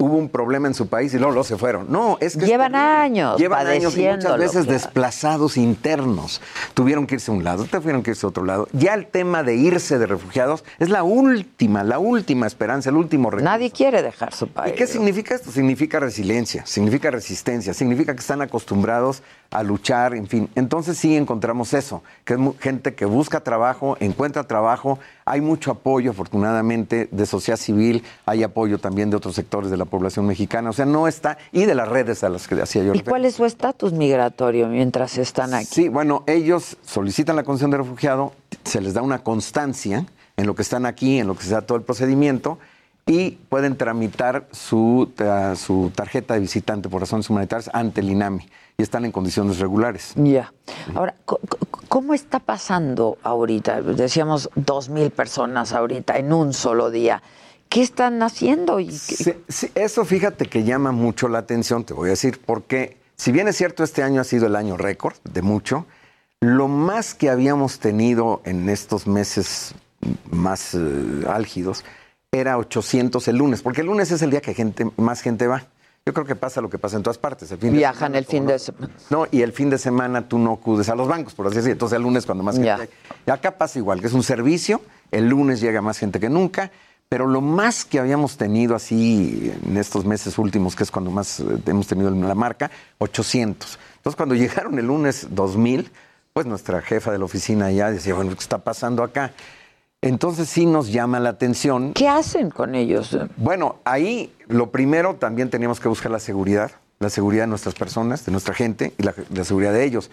hubo un problema en su país y luego, luego se fueron. No, es que Llevan años Llevan años y muchas veces claro. desplazados internos. Tuvieron que irse a un lado, tuvieron que irse a otro lado. Ya el tema de irse de refugiados es la última, la última esperanza, el último recurso. Nadie quiere dejar su país. ¿Y qué significa esto? Significa resiliencia, significa resistencia, significa que están acostumbrados a luchar, en fin. Entonces sí encontramos eso, que es gente que busca trabajo, encuentra trabajo, hay mucho apoyo afortunadamente de sociedad civil, hay apoyo también de otros sectores de la población mexicana, o sea, no está, y de las redes a las que hacía yo ¿Y cuál es su estatus migratorio mientras están aquí? Sí, bueno, ellos solicitan la condición de refugiado, se les da una constancia en lo que están aquí, en lo que se da todo el procedimiento y pueden tramitar su, su tarjeta de visitante por razones humanitarias ante el INAMI y están en condiciones regulares. Ya. Ahora, ¿cómo está pasando ahorita? Decíamos dos mil personas ahorita en un solo día. ¿Qué están haciendo? Y qué- Sí, sí, eso fíjate que llama mucho la atención, te voy a decir, porque si bien es cierto este año ha sido el año récord de mucho, lo más que habíamos tenido en estos meses más eh, álgidos era 800 el lunes, porque el lunes es el día que gente, más gente va. Yo creo que pasa lo que pasa en todas partes. El fin de Viajan semana, el fin de semana. no, y el fin de semana tú no acudes a los bancos, por así decirlo. Entonces el lunes cuando más gente Ya. Y acá pasa igual, que es un servicio, el lunes llega más gente que nunca, pero lo más que habíamos tenido así en estos meses últimos, que es cuando más eh, hemos tenido la marca, 800. Entonces cuando <laughs> llegaron el lunes 2000, pues nuestra jefa de la oficina ya decía, bueno, ¿qué está pasando acá? Entonces sí nos llama la atención. ¿Qué hacen con ellos? Bueno, ahí lo primero también teníamos que buscar la seguridad, la seguridad de nuestras personas, de nuestra gente y la, la seguridad de ellos.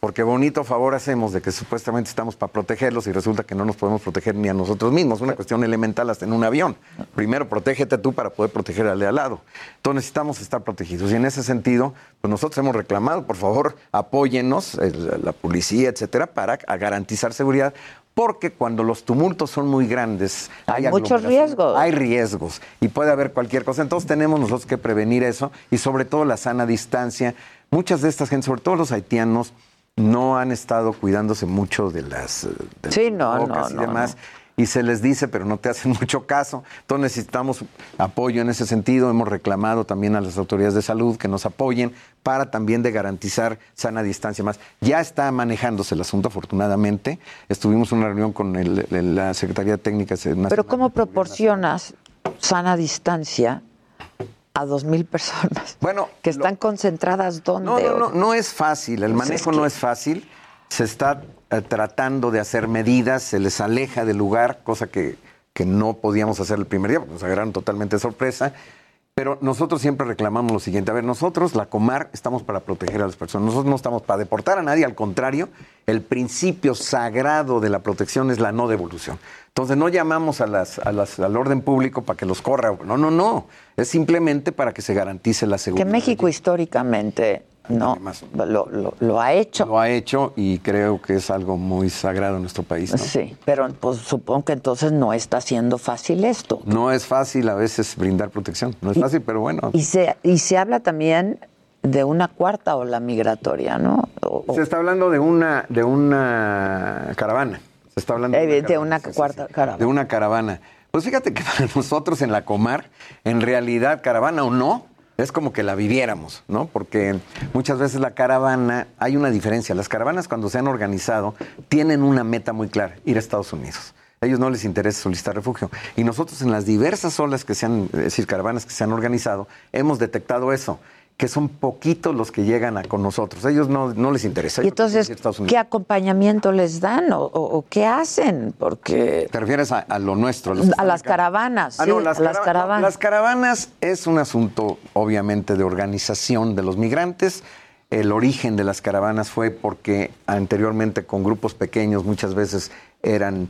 Porque bonito favor hacemos de que supuestamente estamos para protegerlos y resulta que no nos podemos proteger ni a nosotros mismos. Una cuestión elemental hasta en un avión. Primero, protégete tú para poder proteger al de al lado. Entonces necesitamos estar protegidos. Y en ese sentido, pues nosotros hemos reclamado, por favor, apóyennos, la policía, etcétera, para a garantizar seguridad. Porque cuando los tumultos son muy grandes, Hay hay muchos riesgos. Hay riesgos y puede haber cualquier cosa. Entonces tenemos nosotros que prevenir eso y sobre todo la sana distancia. Muchas de estas gentes, sobre todo los haitianos, no han estado cuidándose mucho de las eh, de Sí, las no, no, y no, demás. Y se les dice, pero no te hacen <laughs> mucho caso. Entonces necesitamos apoyo en ese sentido. Hemos reclamado también a las autoridades de salud que nos apoyen para también de garantizar sana distancia más. Ya está manejándose el asunto, afortunadamente. Estuvimos en una reunión con el- el- la Secretaría Técnica Nacional Pero ¿cómo proporcionas sana distancia a dos mil personas? Bueno, que están concentradas dónde? No, no, no, no es fácil, el Pues es manejo que- no es fácil. Se está eh, tratando de hacer medidas, se les aleja del lugar, cosa que, que no podíamos hacer el primer día, porque nos agarraron totalmente de sorpresa. Pero nosotros siempre reclamamos lo siguiente. A ver, nosotros, la Comar, estamos para proteger a las personas. Nosotros no estamos para deportar a nadie, al contrario, el principio sagrado de la protección es la no devolución. Entonces no llamamos a las, a las- al orden público para que los corra. No, no, no. Es simplemente para que se garantice la Que seguridad. México históricamente no lo, lo- lo ha hecho. Lo ha hecho y creo que es algo muy sagrado en nuestro país. ¿no? Sí, pero pues supongo que entonces no está siendo fácil esto. No es fácil a veces brindar protección. No es fácil, pero bueno. Y se, y se habla también de una cuarta ola migratoria, ¿no? O- o- Se está hablando de una, de una caravana. Se está hablando eh, de caravana, una sí, sí, cuarta sí. caravana. De una caravana. Pues fíjate que <laughs> para nosotros en la Comar, en realidad, caravana o no, es como que la viviéramos, ¿no? Porque muchas veces la caravana, hay una diferencia. Las caravanas cuando se han organizado tienen una meta muy clara, ir a Estados Unidos. A ellos no les interesa solicitar refugio. Y nosotros en las diversas olas que se han, es decir, caravanas que se han organizado, hemos detectado eso, que son poquitos los que llegan a, con nosotros. Ellos no, no les interesa. y entonces. ¿qué acompañamiento les dan o, o- o qué hacen? Porque ¿Te refieres a, a lo nuestro? los a las caravanas, Ah, sí, no, a las no, caravanas. las caravanas es un asunto, obviamente, de organización de los migrantes. El origen de las caravanas fue porque anteriormente con grupos pequeños muchas veces eran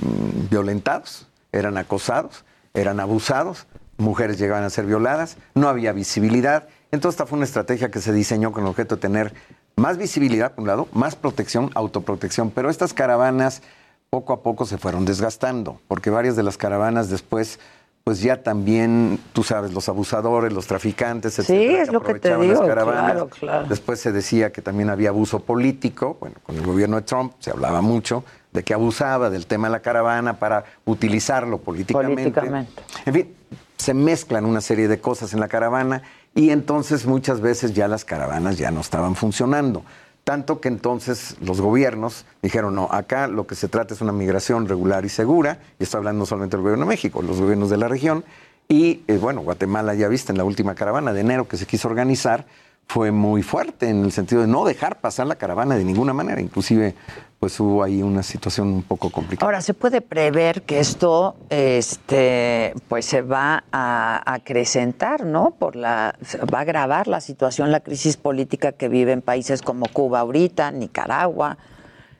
mm, violentados, eran acosados, eran abusados mujeres llegaban a ser violadas, no había visibilidad. Entonces esta fue una estrategia que se diseñó con el objeto de tener más visibilidad, por un lado, más protección, autoprotección. Pero estas caravanas poco a poco se fueron desgastando, porque varias de las caravanas después pues ya también, tú sabes, los abusadores, los traficantes, Sí, etcétera, es lo que te aprovechaban las digo, caravanas. claro, claro. Después se decía que también había abuso político. Bueno, con el gobierno de Trump se hablaba mucho de que abusaba del tema de la caravana para utilizarlo políticamente. Políticamente. En fin, se mezclan una serie de cosas en la caravana y entonces muchas veces ya las caravanas ya no estaban funcionando. Tanto que entonces los gobiernos dijeron, no, acá lo que se trata es una migración regular y segura, y estoy hablando solamente del gobierno de México, los gobiernos de la región, y eh, bueno, Guatemala ya viste en la última caravana de enero que se quiso organizar, fue muy fuerte en el sentido de no dejar pasar la caravana de ninguna manera, inclusive pues hubo ahí una situación un poco complicada. Ahora, ¿se puede prever que esto este, pues se va a acrecentar, ¿no? Por la, se va a agravar la situación, la crisis política que viven países como Cuba ahorita, Nicaragua.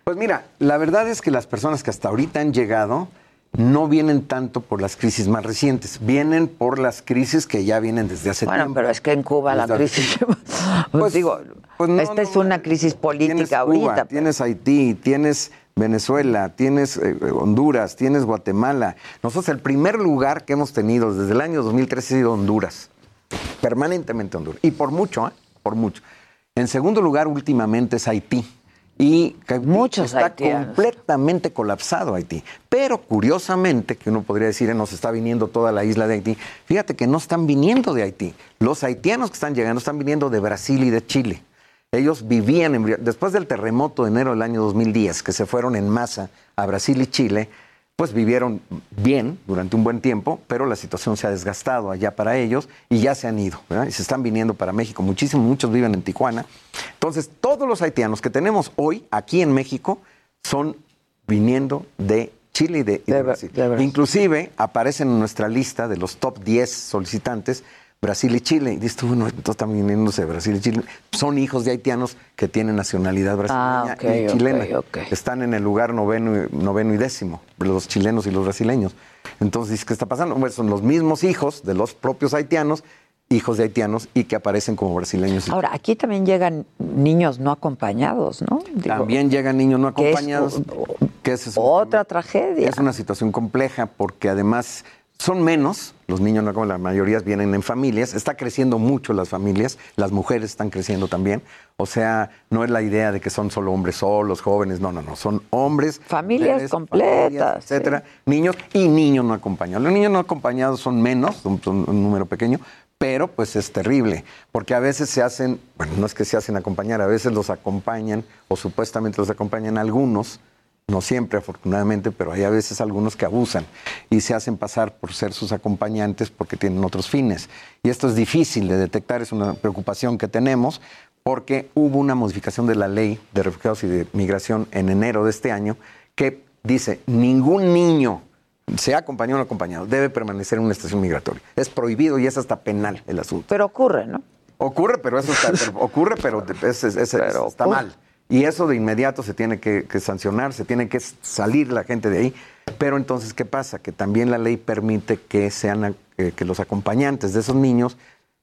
Pues mira, la verdad es que las personas que hasta ahorita han llegado no vienen tanto por las crisis más recientes, vienen por las crisis que ya vienen desde hace Bueno, tiempo. pero es que en Cuba la crisis, <laughs> pues, digo, esta es una crisis política tienes ahorita. Cuba, tienes Haití, tienes Venezuela, tienes eh, Honduras, tienes Guatemala. Nosotros el primer lugar que hemos tenido desde el año 2013 ha sido Honduras, permanentemente Honduras, y por mucho, ¿eh? por mucho. En segundo lugar, últimamente es Haití. Y que está haitianos. completamente colapsado Haití. Pero curiosamente, que uno podría decir, eh, nos está viniendo toda la isla de Haití, fíjate que no están viniendo de Haití. Los haitianos que están llegando están viniendo de Brasil y de Chile. Ellos vivían, en, después del terremoto de enero del año 2010, que se fueron en masa a Brasil y Chile, pues vivieron bien durante un buen tiempo, pero la situación se ha desgastado allá para ellos y ya se han ido, ¿verdad? Y se están viniendo para México. Muchísimos, muchos viven en Tijuana. Entonces, todos los haitianos que tenemos hoy aquí en México son viniendo de Chile y de, y de Brasil. Inclusive aparecen en nuestra lista de los top 10 solicitantes Brasil y Chile. Y dices tú, bueno, entonces están viniéndose de Brasil y Chile. Son hijos de haitianos que tienen nacionalidad brasileña Ah, ok, y chilena. Están en el lugar noveno y, noveno y décimo, los chilenos y los brasileños. Entonces, dices, ¿qué está pasando? Bueno, son los mismos hijos de los propios haitianos, hijos de haitianos y que aparecen como brasileños. Ahora, aquí también llegan niños no acompañados, ¿no? Digo, También llegan niños no que es acompañados. que es otra tragedia. Es una situación compleja porque además son menos, los niños no acompañados, la mayoría vienen en familias, está creciendo mucho las familias, las mujeres están creciendo también. O sea, no es la idea de que son solo hombres solos, jóvenes, no, no, no, son hombres, Familias mujeres, completas, familias, etcétera, niños y niños no acompañados. Los niños no acompañados son menos, son, son un número pequeño, pero pues es terrible, porque a veces se hacen, bueno, no es que se hacen acompañar, a veces los acompañan o supuestamente los acompañan algunos, no siempre afortunadamente, pero hay a veces algunos que abusan y se hacen pasar por ser sus acompañantes porque tienen otros fines. Y esto es difícil de detectar, es una preocupación que tenemos porque hubo una modificación de la ley de refugiados y de migración en enero de este año que dice, ningún niño sea acompañado o no acompañado, debe permanecer en una estación migratoria. Es prohibido y es hasta penal el asunto. Pero ocurre, ¿no? Ocurre, pero eso está, pero ocurre, pero es- es- es- está ocurre. mal. Y eso de inmediato se tiene que, que sancionar, se tiene que salir la gente de ahí. Pero entonces, ¿qué pasa? Que también la ley permite que sean eh, que los acompañantes de esos niños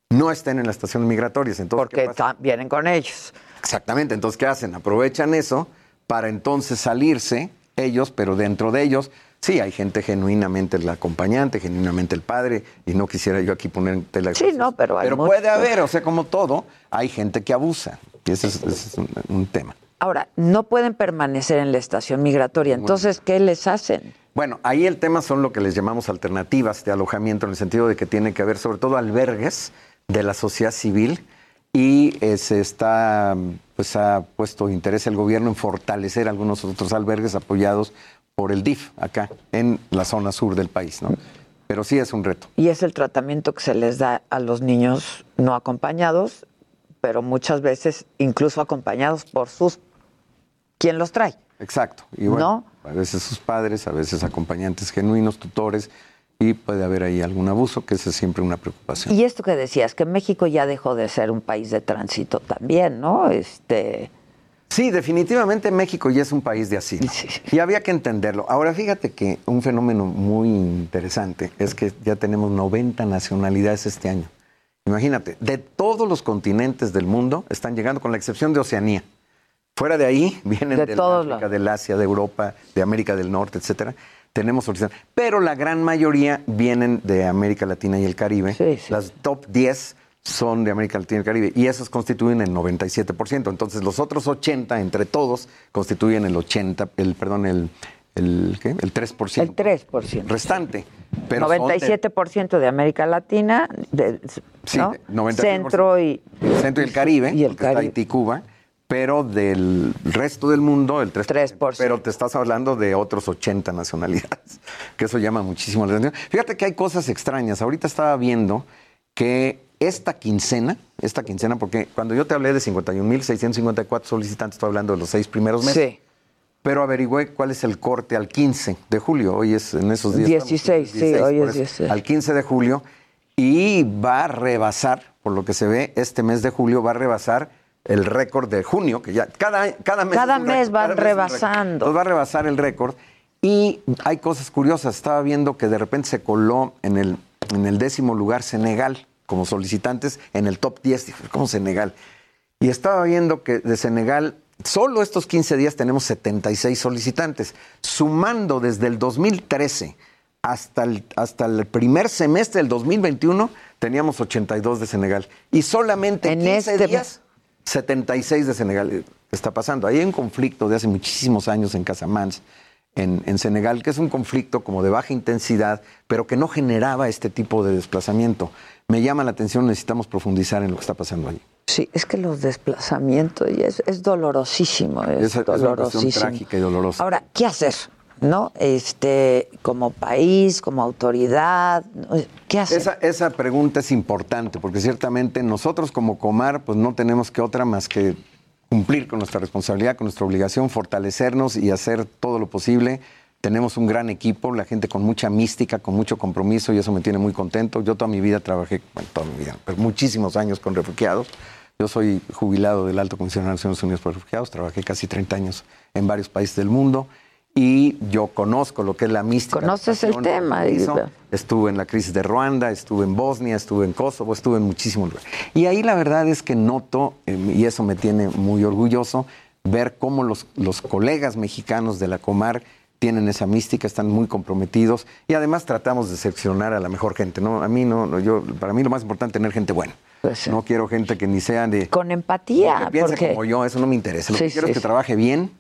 no estén en las estaciones migratorias. Entonces, ¿qué Porque vienen con ellos. Exactamente, entonces ¿qué hacen? Aprovechan eso para entonces salirse ellos, pero dentro de ellos sí hay gente genuinamente el acompañante, genuinamente el padre, y no quisiera yo aquí poner en tela Sí, no, pero hay Pero puede haber, o sea, como todo, hay gente que abusa, y ese es, ese es un, un tema. Ahora, no pueden permanecer en la estación migratoria. Entonces, ¿qué les hacen? Bueno, ahí el tema son lo que les llamamos alternativas de alojamiento, en el sentido de que tiene que haber sobre todo albergues de la sociedad civil y eh, se está, pues ha puesto interés el gobierno en fortalecer algunos otros albergues apoyados por el DIF acá en la zona sur del país, ¿no? Pero sí es un reto. Y es el tratamiento que se les da a los niños no acompañados, pero muchas veces incluso acompañados por sus quien los trae. Exacto. Y bueno, a veces sus padres, a veces acompañantes genuinos, tutores, y puede haber ahí algún abuso, que esa es siempre una preocupación. Y esto que decías, que México ya dejó de ser un país de tránsito también, ¿no? Este, Sí, definitivamente México ya es un país de asilo. Y había que entenderlo. Ahora, fíjate que un fenómeno muy interesante es que ya tenemos 90 nacionalidades este año. Imagínate, de todos los continentes del mundo están llegando, con la excepción de Oceanía. Fuera de ahí <laughs> vienen De de, todos África, del Asia, de Europa, de América del Norte, etcétera. Tenemos solicitantes. Pero la gran mayoría vienen de América Latina y el Caribe. Las top 10 son de América Latina y el Caribe. Y esos constituyen el 97%. Entonces los otros 80, entre todos, constituyen el 80, el, perdón, el, el, ¿qué? el 3%. El 3%. Restante. Pero son de- 97% de América Latina, de, Sí, ¿no? 97%. Centro y... centro y el Caribe, Y el Caribe. Haití y Cuba, pero del resto del mundo el 3%. Pero te estás hablando de otros 80 nacionalidades, <laughs> que eso llama muchísimo la atención. Fíjate que hay cosas extrañas. Ahorita estaba viendo que esta quincena, esta quincena, porque cuando yo te hablé de 51.654 solicitantes, estoy hablando de los seis primeros meses. Sí. Pero averigüé cuál es el corte al 15 de julio. Hoy es en esos días. 16, sí, hoy es eso, 16. Al 15 de julio. Y va a rebasar, por lo que se ve, este mes de julio va a rebasar el récord de junio, que ya cada, cada mes. Cada mes van cada mes rebasando. Entonces va a rebasar el récord. Y hay cosas curiosas. Estaba viendo que de repente se coló en el, en el décimo lugar Senegal como solicitantes en el top 10. Dije, ¿cómo Senegal? Y estaba viendo que de Senegal, solo estos 15 días tenemos 76 solicitantes. Sumando desde el 2013 hasta el, hasta el primer semestre del 2021, teníamos 82 de Senegal. Y solamente en 15 este- días, 76 de Senegal. ¿Qué está pasando? Ahí hay un conflicto de hace muchísimos años en Casamance, en, en Senegal, que es un conflicto como de baja intensidad, pero que no generaba este tipo de desplazamiento. Me llama la atención, necesitamos profundizar en lo que está pasando allí. Sí, es que los desplazamientos y es, es dolorosísimo, es, Es, es una dolorosísimo. trágica y dolorosa. Ahora, ¿qué hacer? ¿No? Este, como país, como autoridad. ¿qué hacer? Esa, esa pregunta es importante porque ciertamente nosotros como Comar pues no tenemos que otra más que cumplir con nuestra responsabilidad, con nuestra obligación, fortalecernos y hacer todo lo posible. Tenemos un gran equipo, la gente con mucha mística, con mucho compromiso y eso me tiene muy contento. Yo toda mi vida trabajé, bueno, toda mi vida, pero muchísimos años con refugiados. Yo soy jubilado del Alto Comisionado de Naciones Unidas por Refugiados, trabajé casi 30 años en varios países del mundo y yo conozco lo que es la mística. Conoces el tema. Isabel. Estuve en la crisis de Ruanda, estuve en Bosnia, estuve en Kosovo, estuve en muchísimos lugares. Y ahí la verdad es que noto, eh, y eso me tiene muy orgulloso, ver cómo los, los colegas mexicanos de la Comar tienen esa mística, están muy comprometidos y además tratamos de seleccionar a la mejor gente. ¿no? A mí no, no, yo, para mí lo más importante es tener gente buena. No quiero gente que ni sea de... Pues Con empatía, que piense porque, como yo, eso no me interesa. Lo Sí, que quiero es que trabaje bien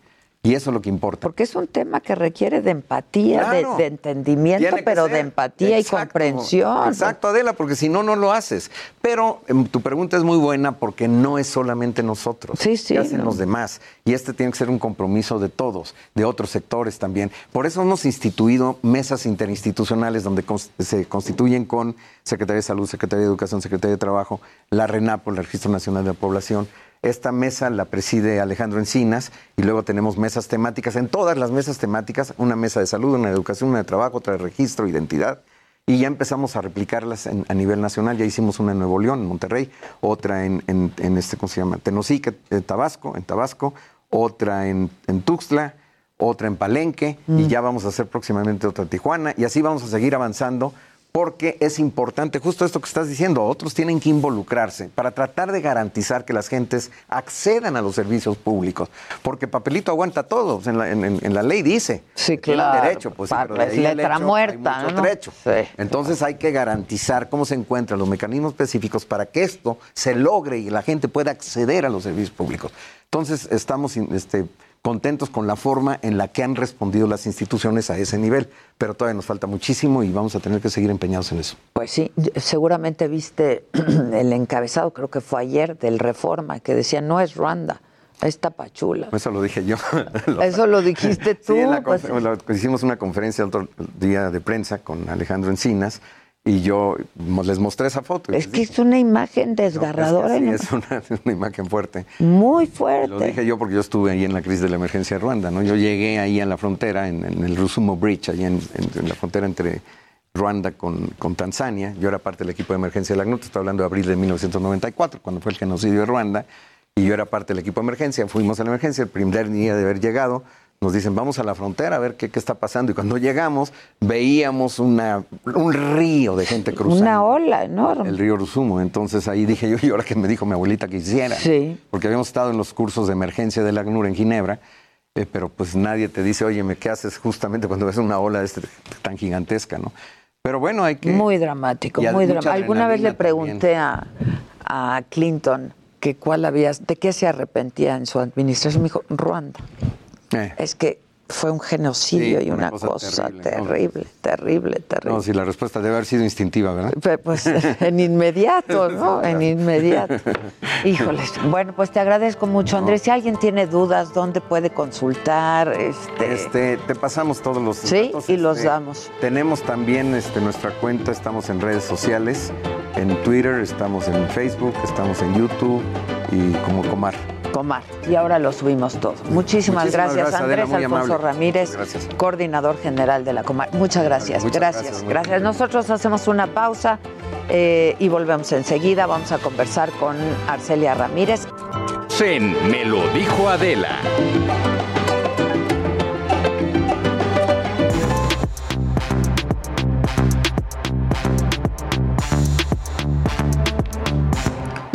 y eso es lo que importa. porque es un tema que requiere de empatía, de- Claro. de, entendimiento, pero de empatía Exacto, y comprensión. Exacto, Adela, porque si no, no lo haces. Pero em, tu pregunta es muy buena porque no es solamente nosotros. Sí, sí, ¿Qué hacen no. los demás? Y este tiene que ser un compromiso de todos, de otros sectores también. Por eso hemos instituido mesas interinstitucionales donde cons- se constituyen con Secretaría de Salud, Secretaría de Educación, Secretaría de Trabajo, la RENAPO, el Registro Nacional de la Población. Esta mesa la preside Alejandro Encinas y luego tenemos mesas temáticas. En todas las mesas temáticas, una mesa de salud, una de educación, una de trabajo, otra de registro, identidad. Y ya empezamos a replicarlas en- a nivel nacional. Ya hicimos una en Nuevo León, en Monterrey, otra en, en- en este, ¿cómo se llama? Tenosique, en Tabasco, en Tabasco, otra en, en Tuxtla, otra en Palenque, y ya vamos a hacer próximamente otra en Tijuana, y así vamos a seguir avanzando. Porque es importante, justo esto que estás diciendo, otros tienen que involucrarse para tratar de garantizar que las gentes accedan a los servicios públicos. Porque papelito aguanta todo, en la, en- en- en la ley dice. Sí, claro. derecho, pues, sí, pero de ahí letra hecho muerta, hay mucho ¿no? Entonces hay que garantizar cómo se encuentran los mecanismos específicos para que esto se logre y la gente pueda acceder a los servicios públicos. Entonces estamos este, contentos con la forma en la que han respondido las instituciones a ese nivel, pero todavía nos falta muchísimo y vamos a tener que seguir empeñados en eso. Pues sí, seguramente viste <clears throat> el encabezado, creo que fue ayer, del Reforma, que decía, no es Ruanda, es Tapachula. Eso lo dije yo. <laughs> Eso lo dijiste tú. Sí, pues, hicimos una conferencia el otro día de prensa con Alejandro Encinas y yo les mostré esa foto. es que dije, es una imagen "No, es que desgarradora. sí, es, una, <laughs> es una imagen fuerte. Muy fuerte. Lo dije yo porque yo estuve ahí en la crisis de la emergencia de Ruanda, ¿no? Yo llegué ahí a la frontera, en, en el Rusumo Bridge, ahí en, en- en la frontera entre Ruanda con, con Tanzania. Yo era parte del equipo de emergencia de la ACNUR, estoy hablando de abril de 1994, cuando fue el genocidio de Ruanda. y yo era parte del equipo de emergencia. Fuimos a la emergencia el primer día de haber llegado. Nos dicen, vamos a la frontera a ver qué, qué está pasando. Y cuando llegamos, veíamos una, un río de gente cruzando. Una ola enorme. El río Rusumo. Entonces ahí dije yo, <laughs> y ahora que me dijo mi abuelita que hiciera. Sí. Porque habíamos estado en los cursos de emergencia del ACNUR en Ginebra, eh, pero pues nadie te dice, oye, ¿qué haces justamente cuando ves una ola de este, tan gigantesca, no? Pero bueno, hay que... Muy dramático, muy dramático. Alguna vez le pregunté a, a Clinton que cuál había, de qué se arrepentía en su administración. Me dijo, Ruanda. Eh. Es que fue un genocidio Sí, y una una cosa cosa, terrible, ¿no? terrible, terrible. No, sí, la respuesta debe haber sido instintiva, ¿verdad? Pues <laughs> en inmediato, ¿no? En inmediato. <laughs> Híjoles. Bueno, pues te agradezco mucho, Andrés. Si alguien tiene dudas, ¿dónde puede consultar? Este, Este, te pasamos todos los Sí, datos, y los este, damos. Tenemos también este, nuestra cuenta, estamos en redes sociales, en Twitter, estamos en Facebook, estamos en YouTube y como Comar. Comar. Y ahora lo subimos todo. Muchísimas, Muchísimas gracias, Andrés Alfonso amable. Ramírez, Gracias. coordinador general de la Comar. Muchas gracias, Muchas gracias, gracias, Nosotros hacemos una pausa eh, y volvemos enseguida. Vamos a conversar con Arcelia Ramírez. En Me lo dijo Adela.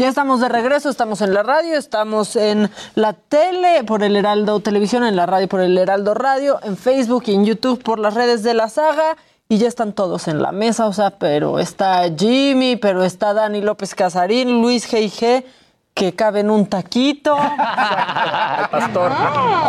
Ya estamos de regreso, estamos en la radio, estamos en la tele por el Heraldo Televisión, en la radio por el Heraldo Radio, en Facebook y en YouTube por las redes de la saga. Y ya están todos en la mesa, o sea, pero está Jimmy, pero está Dani López Casarín, Luis G.I.G., que cabe en un taquito. pastor.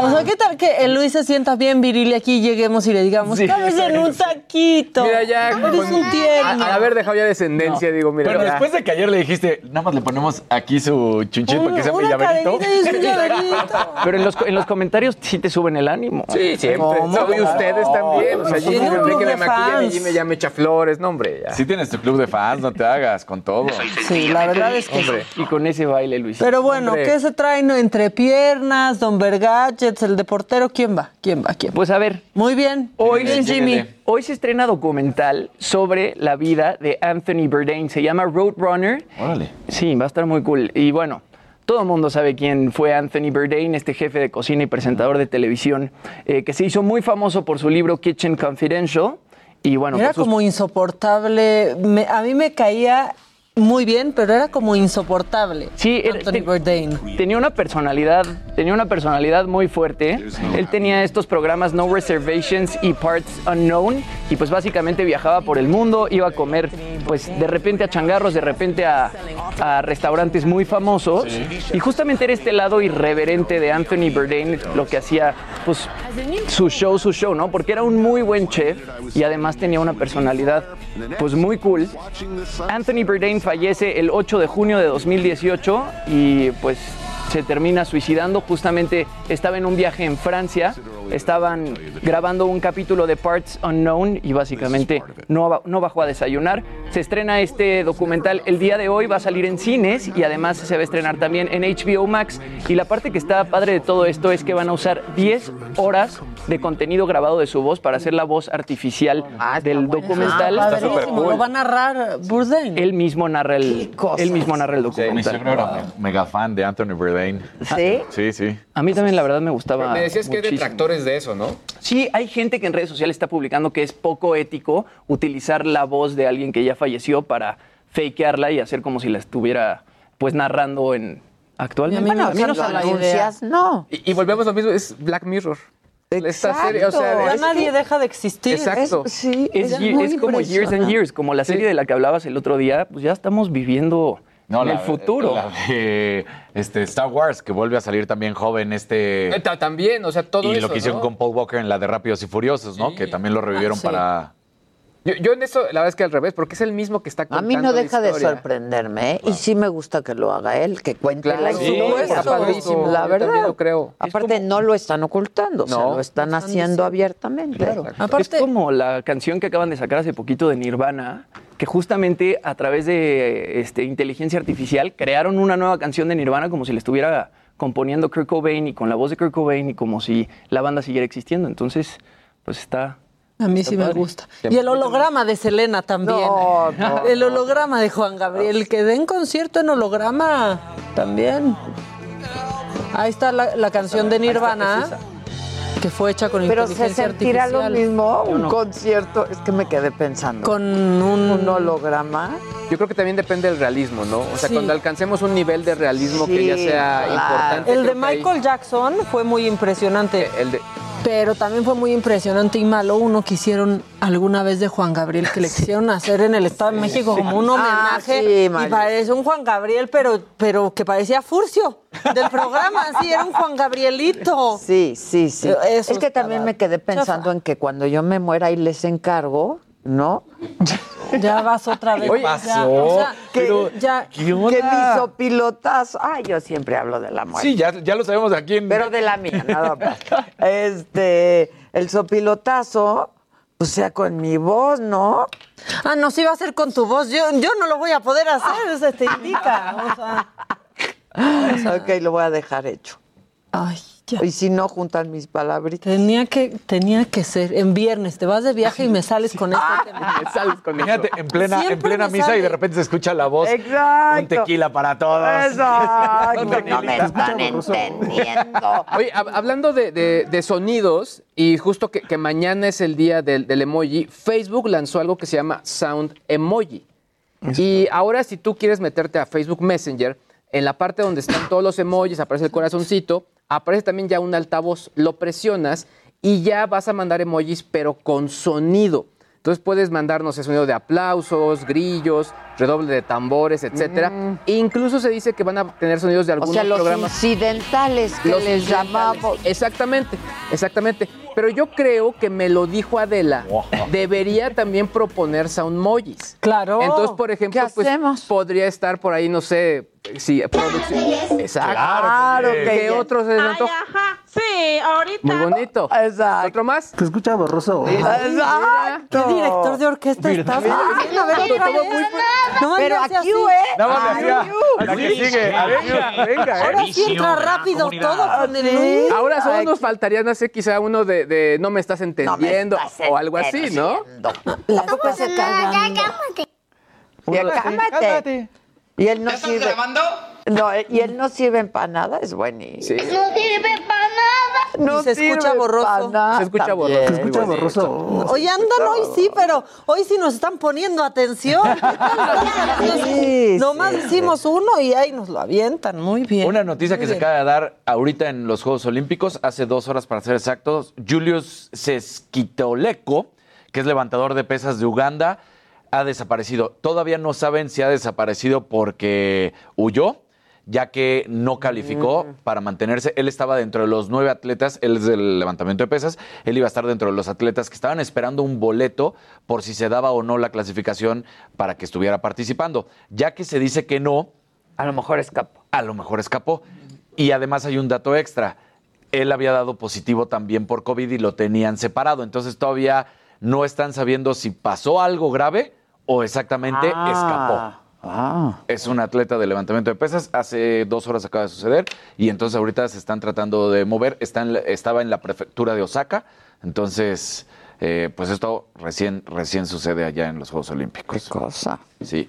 O sea, ¿qué tal que el Luis se sienta bien viril y aquí lleguemos y le digamos, Sí. cabes en un taquito? Mira, ya. Eres con- un tierno. a- haber dejado ya descendencia, digo, mira. Pero ya. después de que ayer le dijiste, nada más le ponemos aquí su chunchito para que sea mi llaverito. <laughs> Pero en los, en los comentarios sí te suben el ánimo. Sí, siempre. ¿Cómo? No, y ustedes también. O sea, Jimmy un me club que de me maquilla fans. y Jimmy ya me echa flores. No, hombre, ya. Sí tienes tu club de fans, no te hagas, con todo. Sí, la verdad es que Hombre, y con ese baile, Luis. Pero bueno, ¿qué se traen entre piernas, Don Vergadgets, el de portero? ¿Quién va? ¿Quién va? ¿Quién va? Pues a ver. Muy bien. Hoy, bien, Jimmy. hoy se estrena documental sobre la vida de Anthony Bourdain. Se llama Roadrunner. Órale. Sí, va a estar muy cool. Y bueno, todo el mundo sabe quién fue Anthony Bourdain, este jefe de cocina y presentador de televisión, eh, que se hizo muy famoso por su libro Kitchen Confidential. Y bueno, Era sus- como insoportable. Me- a mí me caía muy bien, pero era como insoportable. Sí, era- Anthony te- Bourdain. tenía una personalidad, tenía una personalidad muy fuerte. Él tenía estos programas No Reservations y Parts Unknown y pues básicamente viajaba por el mundo, iba a comer pues de repente a changarros, de repente a, a restaurantes muy famosos y justamente era este lado irreverente de Anthony Bourdain lo que hacía pues su show, su show, ¿no? Porque era un muy buen chef y además tenía una personalidad pues muy cool. Anthony Bourdain fallece el 8 de junio de 2018 y pues se termina suicidando. Justamente estaba en un viaje en Francia, estaban grabando un capítulo de Parts Unknown y básicamente no, no bajó a desayunar. Se estrena este documental el día de hoy, va a salir en cines y además se va a estrenar también en HBO Max. Y la parte que está padre de todo esto es que van a usar 10 horas de contenido grabado de su voz para hacer la voz artificial del documental. Ah, padrísimo, Lo va a narrar Bourdain. Él mismo narra el, él mismo narra el Mi documental. era mega fan de Anthony Bourdain. ¿Sí? Sí, sí. A mí también la verdad me gustaba. Me decías que hay detractores de eso, ¿no? Sí, hay gente que en redes sociales está publicando que es poco ético utilizar la voz de alguien que ya falleció para fakearla y hacer como si la estuviera pues narrando en actualmente. Bueno, A mí no anuncias, no. Y, y volvemos a lo mismo, es Black Mirror. Esta serie, o sea, ya es- nadie deja de existir. Exacto. Es- sí, Es, como Years and. Years, como la serie de la que hablabas el otro día, pues ya estamos viviendo No, en la- el futuro. La de este, Star Wars, que vuelve a salir también joven este... Ta- También, o sea, todo y eso, lo que hicieron ¿no? con Paul Walker en la de Rápidos y Furiosos, ¿no? Que también lo revivieron sí. para... Yo, yo en eso, la verdad es que al revés, porque es el mismo que está A contando mí no deja de sorprenderme, ¿eh? y sí me gusta que lo haga él, que cuente Claro, la sí, historia. está padrísimo. La verdad. lo creo. Aparte, no lo están ocultando, o sea, No. lo están haciendo abiertamente. Aparte, es como la canción que acaban de sacar hace poquito de Nirvana, que justamente a través de este, inteligencia artificial crearon una nueva canción de Nirvana como si le estuviera componiendo Kurt Cobain y con la voz de Kurt Cobain y como si la banda siguiera existiendo. Entonces, pues está... a mí sí me gusta. Y el holograma de Selena también. No, no, <laughs> el holograma de Juan Gabriel, que den concierto en holograma también. Ahí está la, la canción de Nirvana, que fue hecha con Pero se inteligencia sentirá lo artificial. mismo un no. concierto. Es que me quedé pensando. Con un... un holograma. Yo creo que también depende del realismo, ¿no? O sea, Sí. cuando alcancemos un nivel de realismo que ya sea claro. importante. El de ahí- Michael Jackson fue muy impresionante. El de, Pero también fue muy impresionante y malo uno que hicieron alguna vez de Juan Gabriel, que le <laughs> quisieron hacer en el Estado de México como un Ah, homenaje. sí, y parece un Juan Gabriel, pero, pero que parecía Furcio del programa, sí, era un Juan Gabrielito. Sí, sí, sí. Eso es que también me quedé pensando en que cuando yo me muera y les encargo, ¿no? <laughs> Ya vas otra vez. Ya, pasó? o sea, Que, Pero, ya, ¿qué mi sopilotazo. Ay, yo siempre hablo de la muerte. Sí, ya, ya lo sabemos aquí en... Pero de la mía, nada más. <laughs> Este, el sopilotazo, pues sea con mi voz, ¿no? Ah, no, sí va a ser con tu voz. Yo, yo no lo voy a poder hacer, se te indica. O sea, Ok, lo voy a dejar hecho. ay, ya. Y si no, juntan mis palabritas. Tenía que, tenía que ser. En viernes te vas de viaje y me sales con este tema. me sales con. Imagínate, en plena, en plena misa sale. y de repente se escucha la voz. Exacto. Un tequila para todos. Exacto. <laughs> No me están entendiendo. Oye, hab- hablando de, de- de sonidos, y justo que, que mañana es el día del, del emoji, Facebook lanzó algo que se llama Sound Emoji. Y ahora si tú quieres meterte a Facebook Messenger, en la parte donde están todos los emojis, aparece el corazoncito, aparece también ya un altavoz, lo presionas y ya vas a mandar emojis, pero con sonido. Entonces puedes mandarnos el sonido de aplausos, grillos, redoble de tambores, etcétera. E incluso se dice que van a tener sonidos de O algunos sea, los programas. incidentales que Los les incidentales. llamamos. Exactamente, exactamente. Pero yo creo que me lo dijo Adela. Debería también proponer soundmojis. Claro. Entonces, por ejemplo, ¿Qué pues, hacemos? podría estar por ahí, no sé, si producción. Exacto. Claro que ¿Qué sí. otro se les? Sí, ahorita. Muy bonito. Exacto. ¿Otro más? Te escucha borroso. Exacto. ¿Qué director de orquesta estás? Ay, a ver, otra vez. No me Pero aquí, así. ¿eh? Nada más Ay, decía, la que sigue. Venga, venga, ¿eh? Ahora sí entra rápido todo con el Ahora solo nos faltaría, no sé, quizá uno de, de no me estás No me entendiendo estás o algo así, ¿no? La copa se callando. Y cálmate. Y él no sirve. No, y él no sirve empanada, es buenísimo. Sí. No sirve para nada. No se escucha borroso. Se escucha borroso. Te escucha borroso. Oye, andan hoy sí, pero hoy sí nos están poniendo atención. <laughs> Sí, Nomás sí, hicimos uno y ahí nos lo avientan. Muy bien. Una noticia que se acaba de dar ahorita en los Juegos Olímpicos, hace dos horas para ser exactos, Julius Sesquitoleco, que es levantador de pesas de Uganda, ha desaparecido. Todavía no saben si ha desaparecido porque huyó, ya que no calificó para mantenerse. Él estaba dentro de los nueve atletas, él es del levantamiento de pesas, él iba a estar dentro de los atletas que estaban esperando un boleto por si se daba o no la clasificación para que estuviera participando. Ya que se dice que no, A lo mejor escapó. a lo mejor escapó. Y además hay un dato extra. Él había dado positivo también por COVID y lo tenían separado. Entonces todavía no están sabiendo si pasó algo grave o exactamente escapó. Ah. Es un atleta de levantamiento de pesas. Hace dos horas acaba de suceder. Y entonces ahorita se están tratando de mover. Estaba en la prefectura de Osaka. Entonces, eh, pues esto recién, recién sucede allá en los Juegos Qué Olímpicos. cosa. Sí.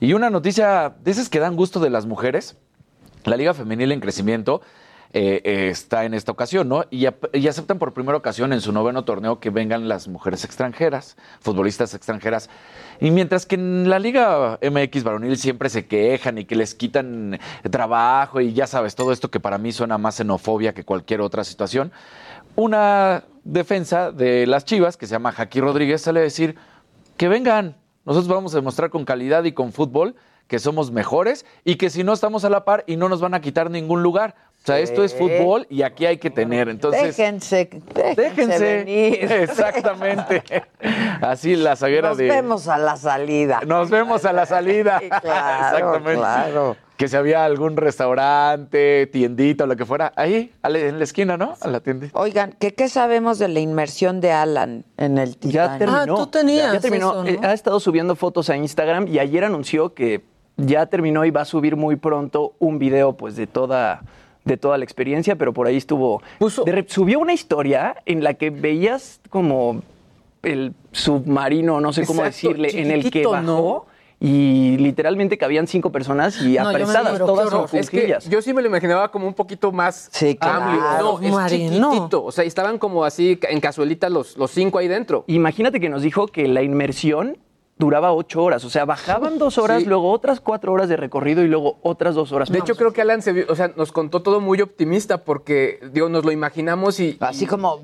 Y una noticia esas que dan gusto de las mujeres. La Liga Femenil en Crecimiento eh, eh, está en esta ocasión, ¿no? Y, y aceptan por primera ocasión en su noveno torneo que vengan las mujeres extranjeras, futbolistas extranjeras. Y mientras que en la Liga MX varonil siempre se quejan y que les quitan trabajo y ya sabes, todo esto que para mí suena más xenofobia que cualquier otra situación, una defensa de las Chivas, que se llama Jaqui Rodríguez, sale a decir que vengan, nosotros vamos a demostrar con calidad y con fútbol que somos mejores y que si no estamos a la par y no nos van a quitar ningún lugar. O sea, esto es fútbol y aquí hay que tener. Entonces, déjense, déjense, déjense. venir. <laughs> Exactamente. Así la zaguera Nos de. vemos a la salida. Nos vemos a la salida. Sí, claro, claro. Que si había algún restaurante, tiendita o lo que fuera, ahí, en la esquina, ¿no? A la tiendita. Oigan, ¿qué, ¿qué sabemos de la inmersión de Alan en el Ya Titanic? terminó. Ah, tú tenías Ya terminó. eso, ¿no? Eh, Ha estado subiendo fotos a Instagram y ayer anunció que ya terminó y va a subir muy pronto un video pues de toda de toda la experiencia, pero por ahí estuvo de subió una historia en la que veías como el submarino, no sé cómo Exacto, decirle, en el que bajó ¿no? y literalmente cabían cinco personas y No, apresadas, todas con Es que yo sí me lo imaginaba como un poquito más amplio. claro. No, es Marino. chiquitito. O sea, estaban como así en cazuelitas los, los cinco ahí dentro. Imagínate que nos dijo que la inmersión duraba ocho horas, o sea, bajaban dos horas, Sí. luego otras cuatro horas de recorrido y luego otras dos horas. De hecho, creo que Alan se vio- o sea, nos contó todo muy optimista porque, digo, nos lo imaginamos y... Así como...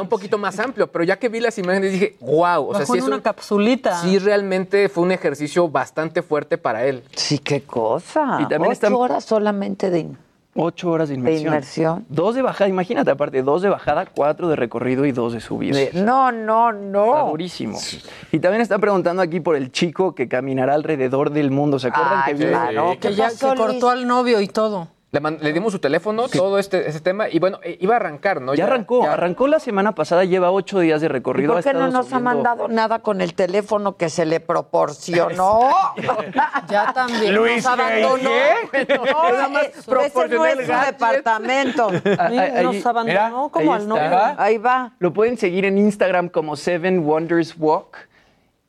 un poquito más amplio, pero ya que vi las imágenes dije, wow, o sea, Bajó sí en es una un- capsulita. Sí, realmente fue un ejercicio bastante fuerte para él. Sí, qué cosa. Y también Ocho están- horas solamente de... Ocho horas de inmersión. inmersión. Dos de bajada, imagínate, aparte, dos de bajada, cuatro de recorrido y dos de subida. de- No, no, Está no. durísimo. Y también están preguntando aquí por el chico que caminará alrededor del mundo. ¿Se acuerdan Ay, que vino? claro. Que ya que cortó al novio y todo. Le, man- le dimos su teléfono, todo este, ese tema, y bueno, eh, iba a arrancar, ¿no? Ya arrancó, arrancó la semana pasada, lleva ocho días de ¿Y recorrido. por ha qué no nos ha mandado nada con el teléfono que se le proporcionó? Ya también. Luis, nos abandonó. No, Nada más ese no proporcioné es el su departamento. Nos abandonó como al novio. Ahí va. Lo pueden seguir en Instagram como Seven Wonders Walk.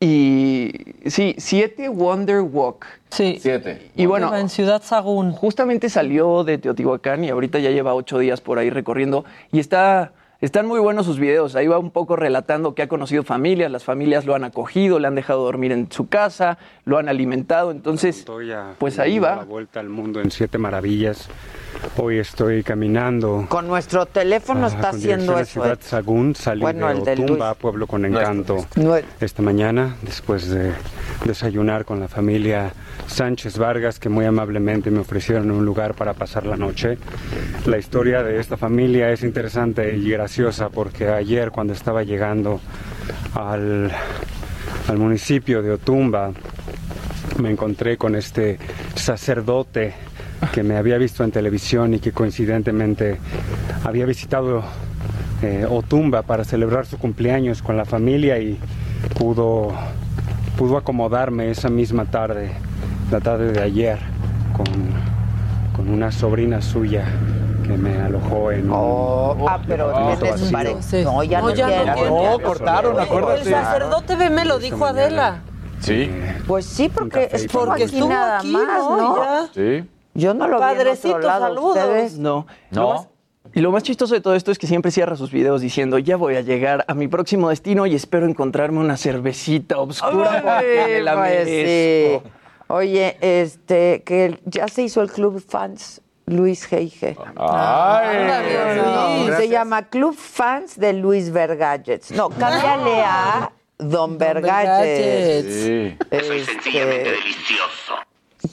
Y sí, Siete Wonder Walk. Sí. Siete. Y bueno, en Ciudad Sagún. justamente salió de Teotihuacán y ahorita ya lleva ocho días por ahí recorriendo y está, están muy buenos sus videos. Ahí va un poco relatando que ha conocido familias, las familias lo han acogido, le han dejado dormir en su casa, lo han alimentado. Entonces, pues ahí La va. vuelta al mundo en siete maravillas. Hoy estoy caminando. Con nuestro teléfono ah, está haciendo eso. Ciudad ¿eh? Sagún, salí Bueno, de Otumba, pueblo con encanto, esta mañana, después de desayunar con la familia Sánchez Vargas, que muy amablemente me ofrecieron un lugar para pasar la noche. La historia de esta familia es interesante y graciosa porque ayer cuando estaba llegando al, al municipio de Otumba, me encontré con este sacerdote que me había visto en televisión y que coincidentemente había visitado eh, Otumba para celebrar su cumpleaños con la familia y pudo, pudo acomodarme esa misma tarde, la tarde de ayer, con, con una sobrina suya que me alojó en un ah, pero pare- No, ya no, ya no tiene. No, cortaron, El acuérdate. sacerdote ve me lo dijo Adela. Sí, Pues sí, porque café y estuvo Porque aquí estuvo nada aquí, más, ¿no? ¿no? Ya. sí. Yo no lo vi en Padrecito, otro lado. saludos. ¿Ustedes? No. No. Lo más- y lo más chistoso de todo esto es que siempre cierra sus videos diciendo, ya voy a llegar a mi próximo destino y espero encontrarme una cervecita oscura porque la Pues merezco". sí. Oye, este, que ya se hizo el Club Fans Luis G.I.G. Ay. Se llama Club Fans de Luis Vergallets. No, cámbiale a Don Vergallets. Sí. Este,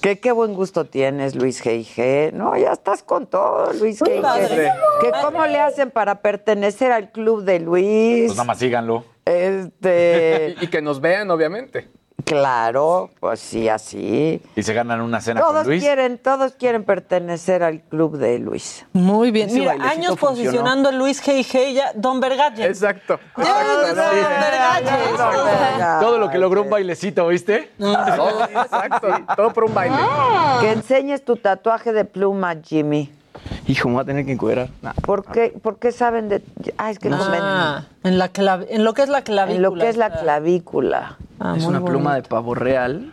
¿Qué, qué buen gusto tienes, Luis G.I.G. No, ya estás con todo, Luis G.I.G. padre. ¿Que ¿Cómo le hacen para pertenecer al club de Luis? Pues nada más síganlo. Este, <laughs> y que nos vean, obviamente. Claro, pues sí, así. Y se ganan una cena con Todos Luis. quieren, todos quieren pertenecer al club de Luis. Muy bien. Ese Mira, años funcionó. posicionando a Luis G.I.G. ya Don Vergalle. Exacto. Ya, Don Vergalle. Todo lo que logró un bailecito, ¿viste? Exacto. Todo por un baile. Que enseñes tu tatuaje de pluma, Jimmy. Hijo, me voy a tener que encuerar. Nah. ¿Por qué, por qué saben de.? Ah, es que no Ah, en, la clav- en lo que es la clavícula. En lo que es la clavícula. Ah, es una pluma de pavo real.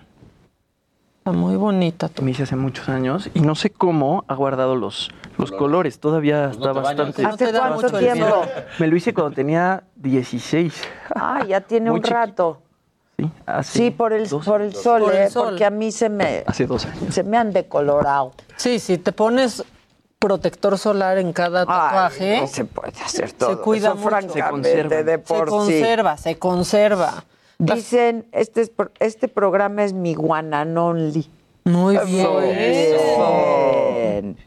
Está muy bonita. Me hice hace muchos años y no sé cómo ha guardado los, los colores. Todavía Pues está bastante. No te ¿Hace cuánto tiempo? Me lo hice cuando tenía 16. Ah, ya tiene Muy un chiquito. rato. Sí, hace Sí, por el, dos- por el sol, Por el ¿eh? sol. porque a mí se me, Hace dos años. se me han decolorado. Sí, si te pones protector solar en cada tatuaje, Ay, no se puede hacer todo. se cuida eso, mucho. francamente, Se conserva. de se por sí. conserva, se conserva. Dicen, este, es, este programa es mi guananonli. Muy bien. Bien.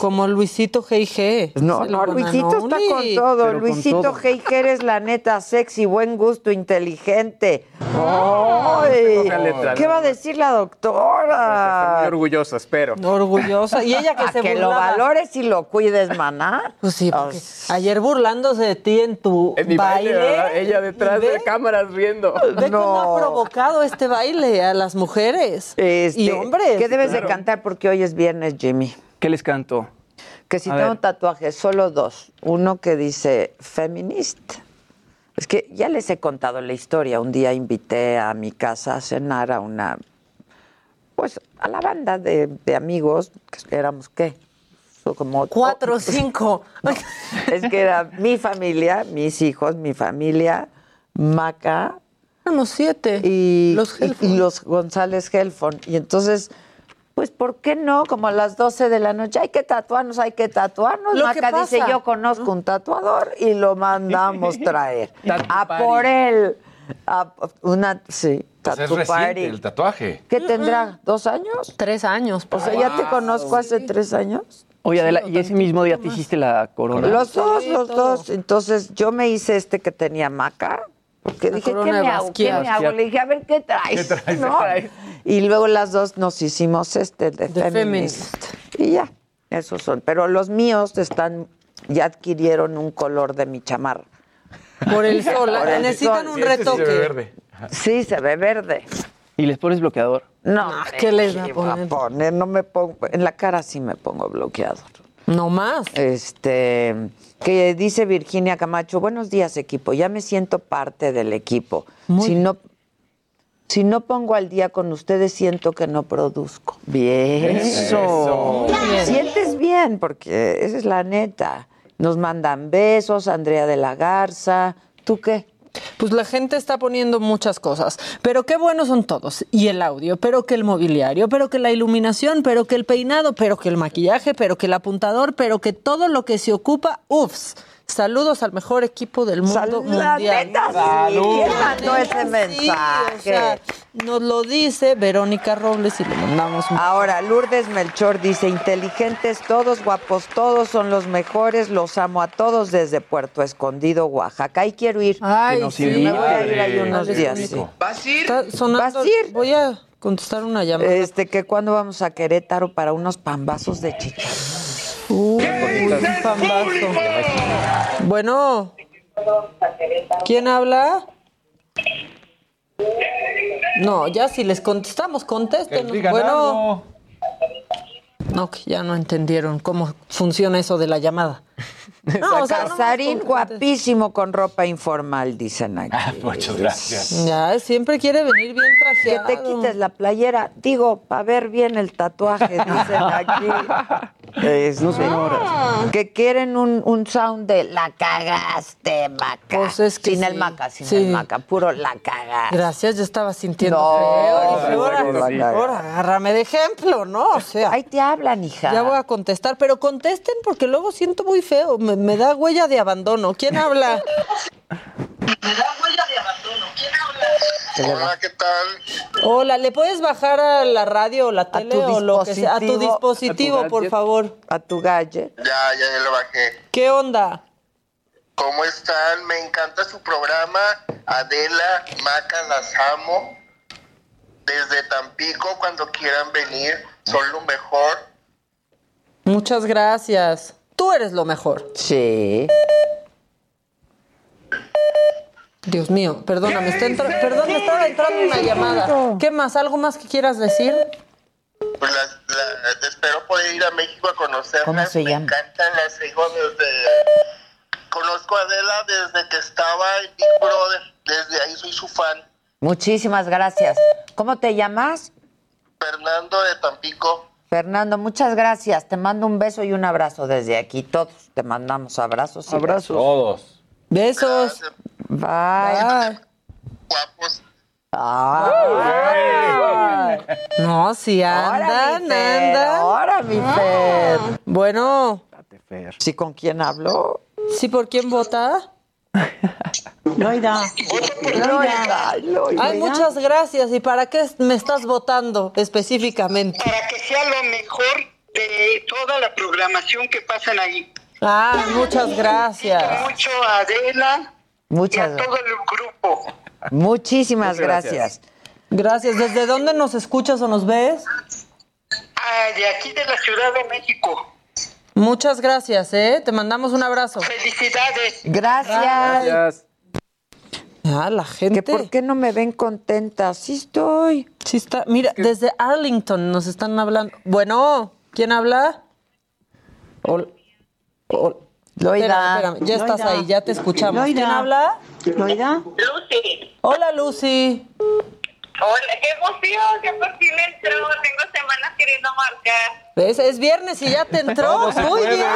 Como Luisito G.I.G. No, no, Luisito está con todo. Pero Luisito todo. Heiker eres la neta sexy, buen gusto, inteligente. ¡Ay! Poca letra, ¿Qué ¿no? va a decir la muy doctora? orgullosos, pero. Orgullosa. Y ella que <laughs> se que lo burlaba. valores y lo cuides, maná. Pues sí, porque ayer burlándose de ti en tu En mi baile, baile. ¿verdad? Ella detrás de cámaras riendo. Ve cómo ha provocado este baile a las mujeres Este, y hombres. ¿Qué debes de cantar porque hoy es viernes, Jimmy? ¿Qué les canto? Que si A tengo ver. tatuajes, solo dos. Uno que dice feminist. Es que ya les he contado la historia. Un día invité a mi casa a cenar a una a la banda de, de amigos, que éramos qué, So, como Cuatro <laughs> o cinco. <laughs> es que era mi familia, mis hijos, mi familia, Maca. Éramos siete. Y Los y los González Helfon. Y entonces, pues, ¿por qué no? Como a las 12 de la noche, hay que tatuarnos, hay que tatuarnos. Lo que Maca dice, yo conozco un tatuador y lo mandamos <laughs> traer. A por él. A una, sí, Pues es reciente party. el tatuaje. ¿Qué tendrá? ¿Dos años? Tres años. O sea, ya te conozco hace tres años. Oye, Adela, ¿y ese mismo día te hiciste la corona? Los dos, los dos. Entonces yo me hice este que tenía maca. Porque La dije, ¿qué me hago? ¿Qué me hago? Le dije, a ver, ¿qué traes? ¿Qué traes? <laughs> ¿No? Y luego las dos nos hicimos este de The Feminist. Y ya, esos son. Pero los míos están, ya adquirieron un color de mi chamarra. Por el sol. <laughs> Por el Necesitan sol. un retoque. Sí, se ve verde. ¿Y les pones bloqueador? No, ¿qué les va. No me pongo, en la cara sí me pongo bloqueador. No más. Este, que dice Virginia Camacho, buenos días equipo, ya me siento parte del equipo. si no si no pongo al día con ustedes, siento que no produzco. Bien. Eso. Bien. Sientes bien, porque esa es la neta. Nos mandan besos, Andrea de la Garza. ¿Tú qué? Pues la gente está poniendo muchas cosas, pero qué buenos son todos. Y el audio, pero que el mobiliario, pero que la iluminación, pero que el peinado, pero que el maquillaje, pero que el apuntador, pero que todo lo que se ocupa, uffs. Saludos al mejor equipo del mundo Sal- la mundial. neta, sí. Salud. ¿Quién mandó ese Sí, mensaje? o sea, nos lo dice Verónica Robles y le mandamos un Ahora, Lourdes Melchor dice, inteligentes todos, guapos todos, son los mejores, los amo a todos desde Puerto Escondido, Oaxaca. Ahí quiero ir. Ay, nos sí. invite. Me voy a ir ahí unos días. Sí. ¿Vas a ir? ¿Vas a ir? Voy a contestar una llamada. Este, que cuando vamos a Querétaro para unos pambazos de chicharrón. Pambazo. Bueno. ¿Quién habla? No, ya si les contestamos, contesten. Bueno. No, que ya no entendieron cómo funciona eso de la llamada. <laughs> No, o sea, no- Casarín guapísimo con ropa informal, dicen aquí. Muchas gracias. Ya, siempre quiere venir bien Que trajeado. te quites la playera, digo, para ver bien el tatuaje, <laughs> dicen aquí. Este, Que quieren un, un sound de la cagaste, maca. Pues es que sin el sí. maca, sin Sí. el maca, puro la cagaste. Gracias, yo estaba sintiendo No, feo. No, ahora, no, no, no. ahora, agárrame de ejemplo, ¿no? O sea, Ahí te hablan, hija. ya voy a contestar, pero contesten porque luego siento muy feo. Me, me da huella de abandono. ¿Quién habla? Hola, ¿qué tal? Hola, ¿le puedes bajar a la radio o la tele o lo que sea? A tu dispositivo, a tu por favor. A tu gadget. Ya, ya, ya lo bajé. ¿Qué onda? ¿Cómo están? Me encanta su programa. Adela, Maca, las amo. Desde Tampico, cuando quieran venir, son lo mejor. Muchas gracias. Tú eres lo mejor. Sí. Dios mío, perdóname, está entra- perdón, me estaba entrando una llamada. ¿Qué más? ¿Algo más que quieras decir? Pues las- la- espero poder ir a México a conocerlas. ¿Cómo se Me llama? encantan, las sigo desde... Conozco a Adela desde que estaba en Big Brother. Desde ahí soy su fan. Muchísimas gracias. ¿Cómo te llamas? Fernando de Tampico. Fernando, muchas gracias. Te mando un beso y un abrazo desde aquí. Todos te mandamos abrazos. y Abrazos. Todos. Besos. besos. Bye. Bye. Guapos. Ay. No, si Ahora, andan, andan. ahora, mi Fer. Bueno, ¿Sí con quién hablo? ¿sí por quién vota? Loida. <laughs> Loida. Loida. Ay, muchas gracias. ¿Y para qué me estás votando específicamente? para que sea lo mejor de toda la programación que pasan ahí. Ah, muchas gracias. Mucho a Adela y Muchas, a todo el grupo. muchísimas Muchas gracias. gracias. Gracias. ¿Desde dónde nos escuchas o nos ves? Ah, de aquí de la Ciudad de México. Muchas gracias, ¿eh? Te mandamos un abrazo. Felicidades. Gracias. Gracias. Ah, la gente. ¿Que ¿Por qué no me ven contenta? Sí estoy. Sí está. Mira, desde Arlington nos están hablando. Bueno, ¿quién habla? Hol- hol- Loida. Espérame, espérame, Ya estás ahí, ya te escuchamos. Loida. ¿Quién habla? Loida. Lucy, Hola, Lucy. Hola, qué emoción, que por fin entró. Tengo semanas queriendo marcar. ¿Ves? Es viernes y ya te <laughs> entró. Muy puede. bien. <laughs>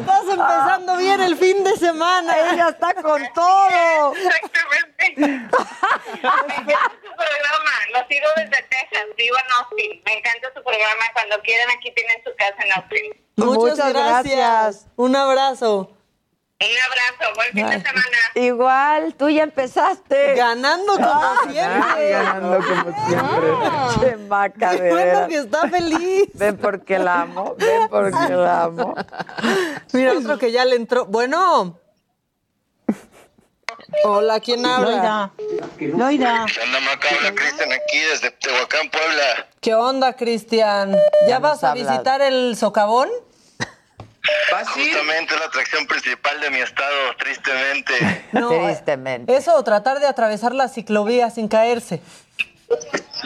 Estás empezando bien el fin de semana. Ella está con todo. Exactamente. <laughs> Me encanta su programa. Lo sigo desde Texas. Vivo en Austin. Me encanta su programa. Cuando quieran, aquí tienen su casa en Austin. Muchas, Muchas gracias. gracias. Un abrazo. Un abrazo. Buen fin de semana. Igual, tú ya empezaste. Ganando como Ah, siempre. Ganando como siempre. Che maca, de Bueno, que está feliz. Ven porque la amo, ven porque la amo. Mira, otro que ya le entró. Bueno. Hola, ¿quién habla? Loida. ¿Qué onda, Maca? Habla Cristian aquí desde Tehuacán, Puebla. ¿Qué onda, Cristian? ¿Ya Ya vas a visitar el socavón? Justamente es la atracción principal de mi estado, tristemente. No, Tristemente. Eso, o tratar de atravesar la ciclovía sin caerse.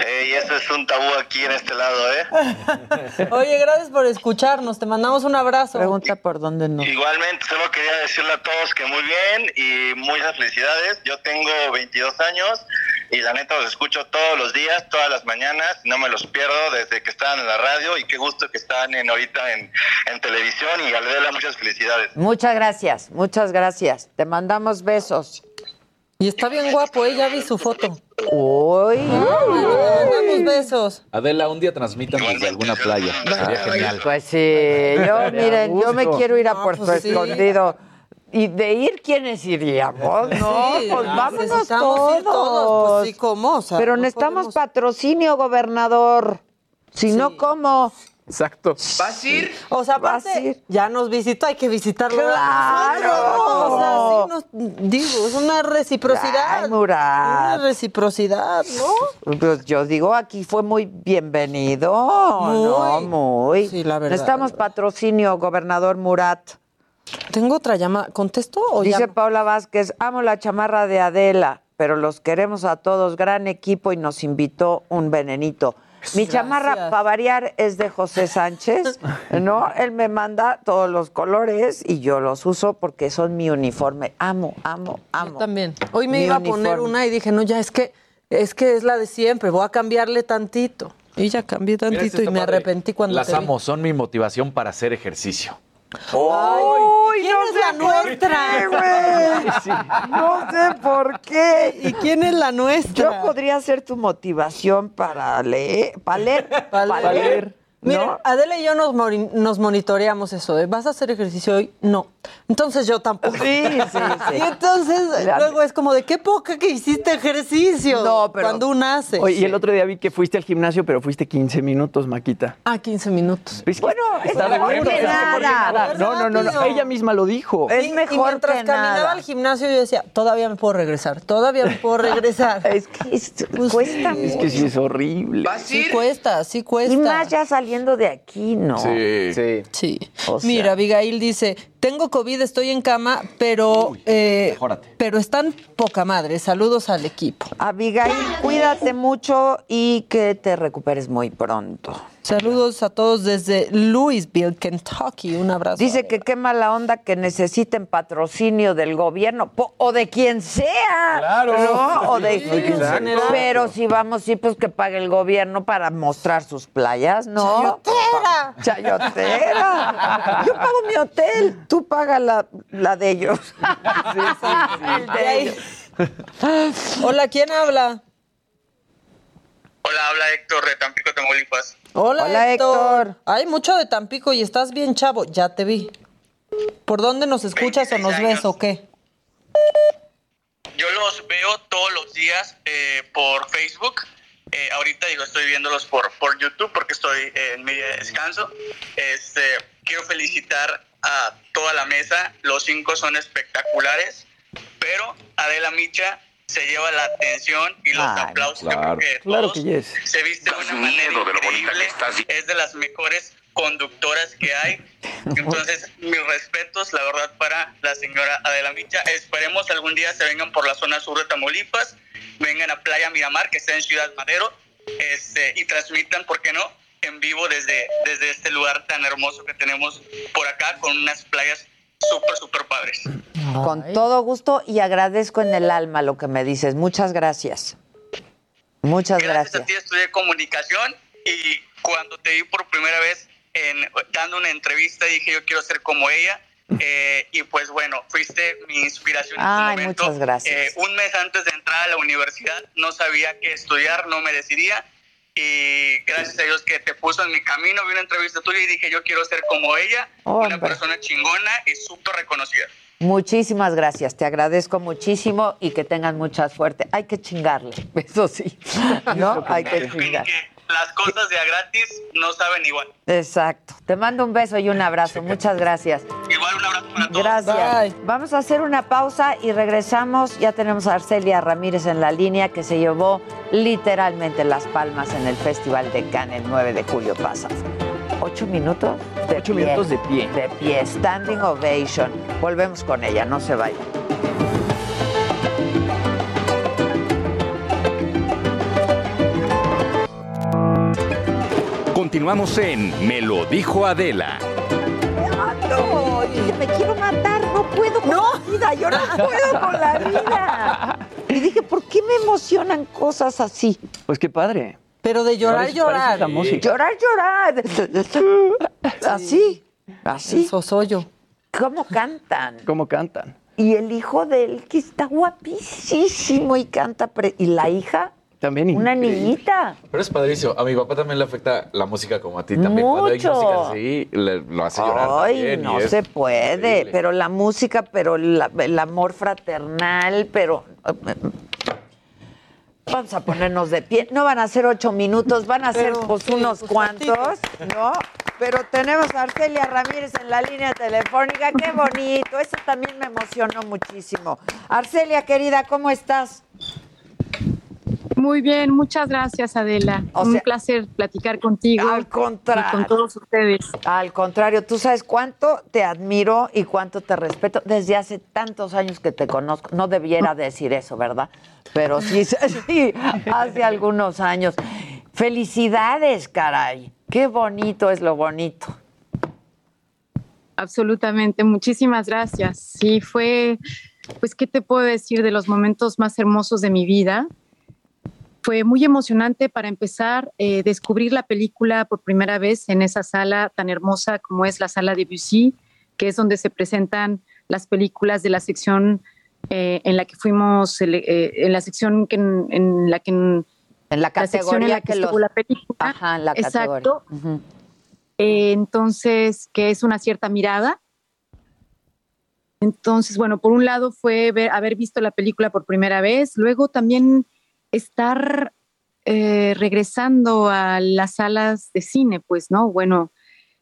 Ey, eso es un tabú aquí en este lado, ¿eh? <laughs> Oye, gracias por escucharnos. Te mandamos un abrazo. Pregunta por dónde no. Igualmente, solo quería decirle a todos que muy bien y muchas felicidades. Yo tengo 22 años y la neta los escucho todos los días, todas las mañanas. No me los pierdo desde que estaban en la radio y qué gusto que están en, ahorita en, en televisión y Adela, muchas felicidades. Muchas gracias, muchas gracias. Te mandamos besos. Y está bien guapo, ¿eh? Ya vi su foto. Uy. Te mandamos besos. Adela, un día transmitan desde alguna playa. Sería genial. Pues sí, yo miren, yo me quiero ir a Puerto pues sí. Escondido. Y de ir, ¿quiénes iríamos? No, Sí, pues vámonos todos. ir todos, pues sí, ¿cómo? O sea, Pero no necesitamos podemos- patrocinio, gobernador. Si no, ¿cómo? Exacto. ¿Vas a ir? O sea, Vas a aparte, ir. ya nos visitó, hay que visitarlo. ¡Claro! O sea, sí nos, digo, es una reciprocidad. Ay, Murat. Una reciprocidad, ¿no? Pues yo digo, aquí fue muy bienvenido. No, muy. Sí, la verdad, Necesitamos patrocinio, gobernador Murat. Tengo otra llamada. ¿Contesto o Dice ya? Paula Vázquez, amo la chamarra de Adela, pero los queremos a todos, gran equipo y nos invitó un venenito. <laughs> Mi chamarra, para variar, es de José Sánchez, ¿no? Él me manda todos los colores y yo los uso porque son mi uniforme. Amo, amo, amo. Yo también. Hoy me Mi iba a poner una y dije, no, ya es que es que es la de siempre, voy a cambiarle tantito. Y ya cambié tantito y me padre. arrepentí cuando Las te vi. amo, son mi motivación para hacer ejercicio. ¡Uy, ¿Quién es la nuestra? güey! No sé por qué. ¿Y quién es la nuestra? Yo podría ser tu motivación para leer, para leer, para leer. Miren, ¿no? Adela y yo nos, nos monitoreamos eso de ¿vas a hacer ejercicio hoy? No. Entonces yo tampoco. Sí, sí, <laughs> sí. Y entonces La- luego es como de qué poca que hiciste ejercicio. No, pero- Cuando uno hace. Oye, y el otro día vi que fuiste al gimnasio, pero fuiste 15 minutos, Maquita. Ah, 15 minutos. Bueno, es Está mejor que es mejor que nada. No, no, no, no, ella misma lo dijo. Es Y- y mejor mientras que caminaba nada. al gimnasio yo decía, todavía me puedo regresar, todavía me puedo regresar. <laughs> Es que es- Pues cuesta sí. Es que sí es horrible. Sí cuesta, sí cuesta. Y más ya saliendo de aquí, ¿no? Sí. Sí. Sí. O sea- Mira, Abigail dice, tengo COVID, estoy en cama, pero, eh, mejórate. pero están poca madre. Saludos al equipo. Abigail, cuídate mucho y que te recuperes muy pronto. Saludos a todos desde Louisville, Kentucky. Un abrazo. Dice que qué mala onda que necesiten patrocinio del gobierno po- o de quien sea. Claro. ¿no? O de, Exacto. Pero si vamos, sí, pues que pague el gobierno para mostrar sus playas, ¿no? ¡Chayotera! Chayotera. Yo pago mi hotel, tú paga la, la de ellos. El Y de ahí- ellos. Hola, ¿quién habla? Hola, habla Héctor de Tampico, Tamaulipas. Hola, Hola, Héctor. Hay mucho de Tampico y estás bien chavo. Ya te vi. ¿Por dónde nos escuchas o nos 26 ves o qué? Yo los veo todos los días eh, por Facebook. Eh, ahorita digo, estoy viéndolos por, por YouTube porque estoy eh, en mi descanso. Este, quiero felicitar a toda la mesa. Los cinco son espectaculares, pero Adela Micha se lleva la atención y los Ay, aplausos. Claro. creo que Claro que yes. se viste de una manera increíble. Es de las mejores conductoras que hay. <laughs> Entonces, mis respetos, la verdad, para la señora Adela Micha. Esperemos algún día se vengan por la zona sur de Tamaulipas, vengan a Playa Miramar, que está en Ciudad Madero, este, y transmitan, ¿por qué no?, en vivo desde, desde este lugar tan hermoso que tenemos por acá, con unas playas súper, súper padres. Con todo gusto y agradezco en el alma lo que me dices. Muchas gracias. Muchas Gracias gracias. a ti estudié comunicación y cuando te vi por primera vez en, dando una entrevista dije yo quiero ser como ella. eh, y pues bueno, fuiste mi inspiración en Ay, su momento. muchas gracias. Eh, un mes antes de entrar a la universidad no sabía qué estudiar, no me decidía. Y gracias a Dios que te puso en mi camino, vi una entrevista tuya y dije yo quiero ser como ella, una Hombre. persona chingona y súper reconocida. Muchísimas gracias, te agradezco muchísimo y que tengan mucha suerte. Hay que chingarle, <laughs> eso sí, ¿no? <laughs> Hay que chingar. Las cosas de a gratis no saben igual. Exacto. Te mando un beso y un abrazo. Muchas gracias. Igual un abrazo para todos. Gracias. Vamos a hacer una pausa y regresamos. Ya tenemos a Arcelia Ramírez en la línea que se llevó literalmente las palmas en el Festival de Cannes el 9 de julio pasado. ¿Ocho minutos? De Ocho pie. minutos de pie. De pie. Standing ovation. Volvemos con ella. No se vayan. Continuamos en Me lo dijo Adela. No, dije, me quiero matar, no puedo con la vida, yo no puedo con la vida. Y dije, ¿por qué me emocionan cosas así? Pues qué padre. Pero de llorar, Parece- parece llorar. la música. Llorar, llorar. Así, así. Sosoyo. ¿Cómo cantan? ¿Cómo cantan? Y el hijo de él, que está guapísimo y canta. pre- y la hija, También una increíble. niñita. Pero es padrísimo. A mi papá también le afecta la música como a ti también. Cuando hay Mucho. música así, le- lo hace llorar Ay, también. no se puede, increíble. pero la música, pero la- el amor fraternal, pero... Vamos a ponernos de pie. No van a ser ocho minutos, van a ser Pero, pues sí, unos pues, cuantos, ¿no? Pero tenemos a Arcelia Ramírez en la línea telefónica. Qué bonito, eso también me emocionó muchísimo. Arcelia, querida, ¿cómo estás? Muy bien, muchas gracias Adela. O Un sea- placer platicar contigo. Al contrario. Y con todos ustedes. Al contrario, tú sabes cuánto te admiro y cuánto te respeto desde hace tantos años que te conozco. No debiera <laughs> decir eso, ¿verdad? Pero <laughs> sí, sí, hace algunos años. Felicidades, caray. Qué bonito es lo bonito. Absolutamente, muchísimas gracias. Sí, fue, pues, ¿qué te puedo decir de los momentos más hermosos de mi vida? Fue muy emocionante para empezar, eh, descubrir la película por primera vez en esa sala tan hermosa como es la sala de Bussy, que es donde se presentan las películas de la sección eh, en la que fuimos, eh, en la sección que en, en la que en, En la sección en categoría la que, que los- la película. Ajá, en la categoría. Exacto. Entonces, que es una cierta mirada. Entonces, bueno, por un lado fue ver- haber visto la película por primera vez, luego también estar eh, regresando a las salas de cine, pues, ¿no? Bueno,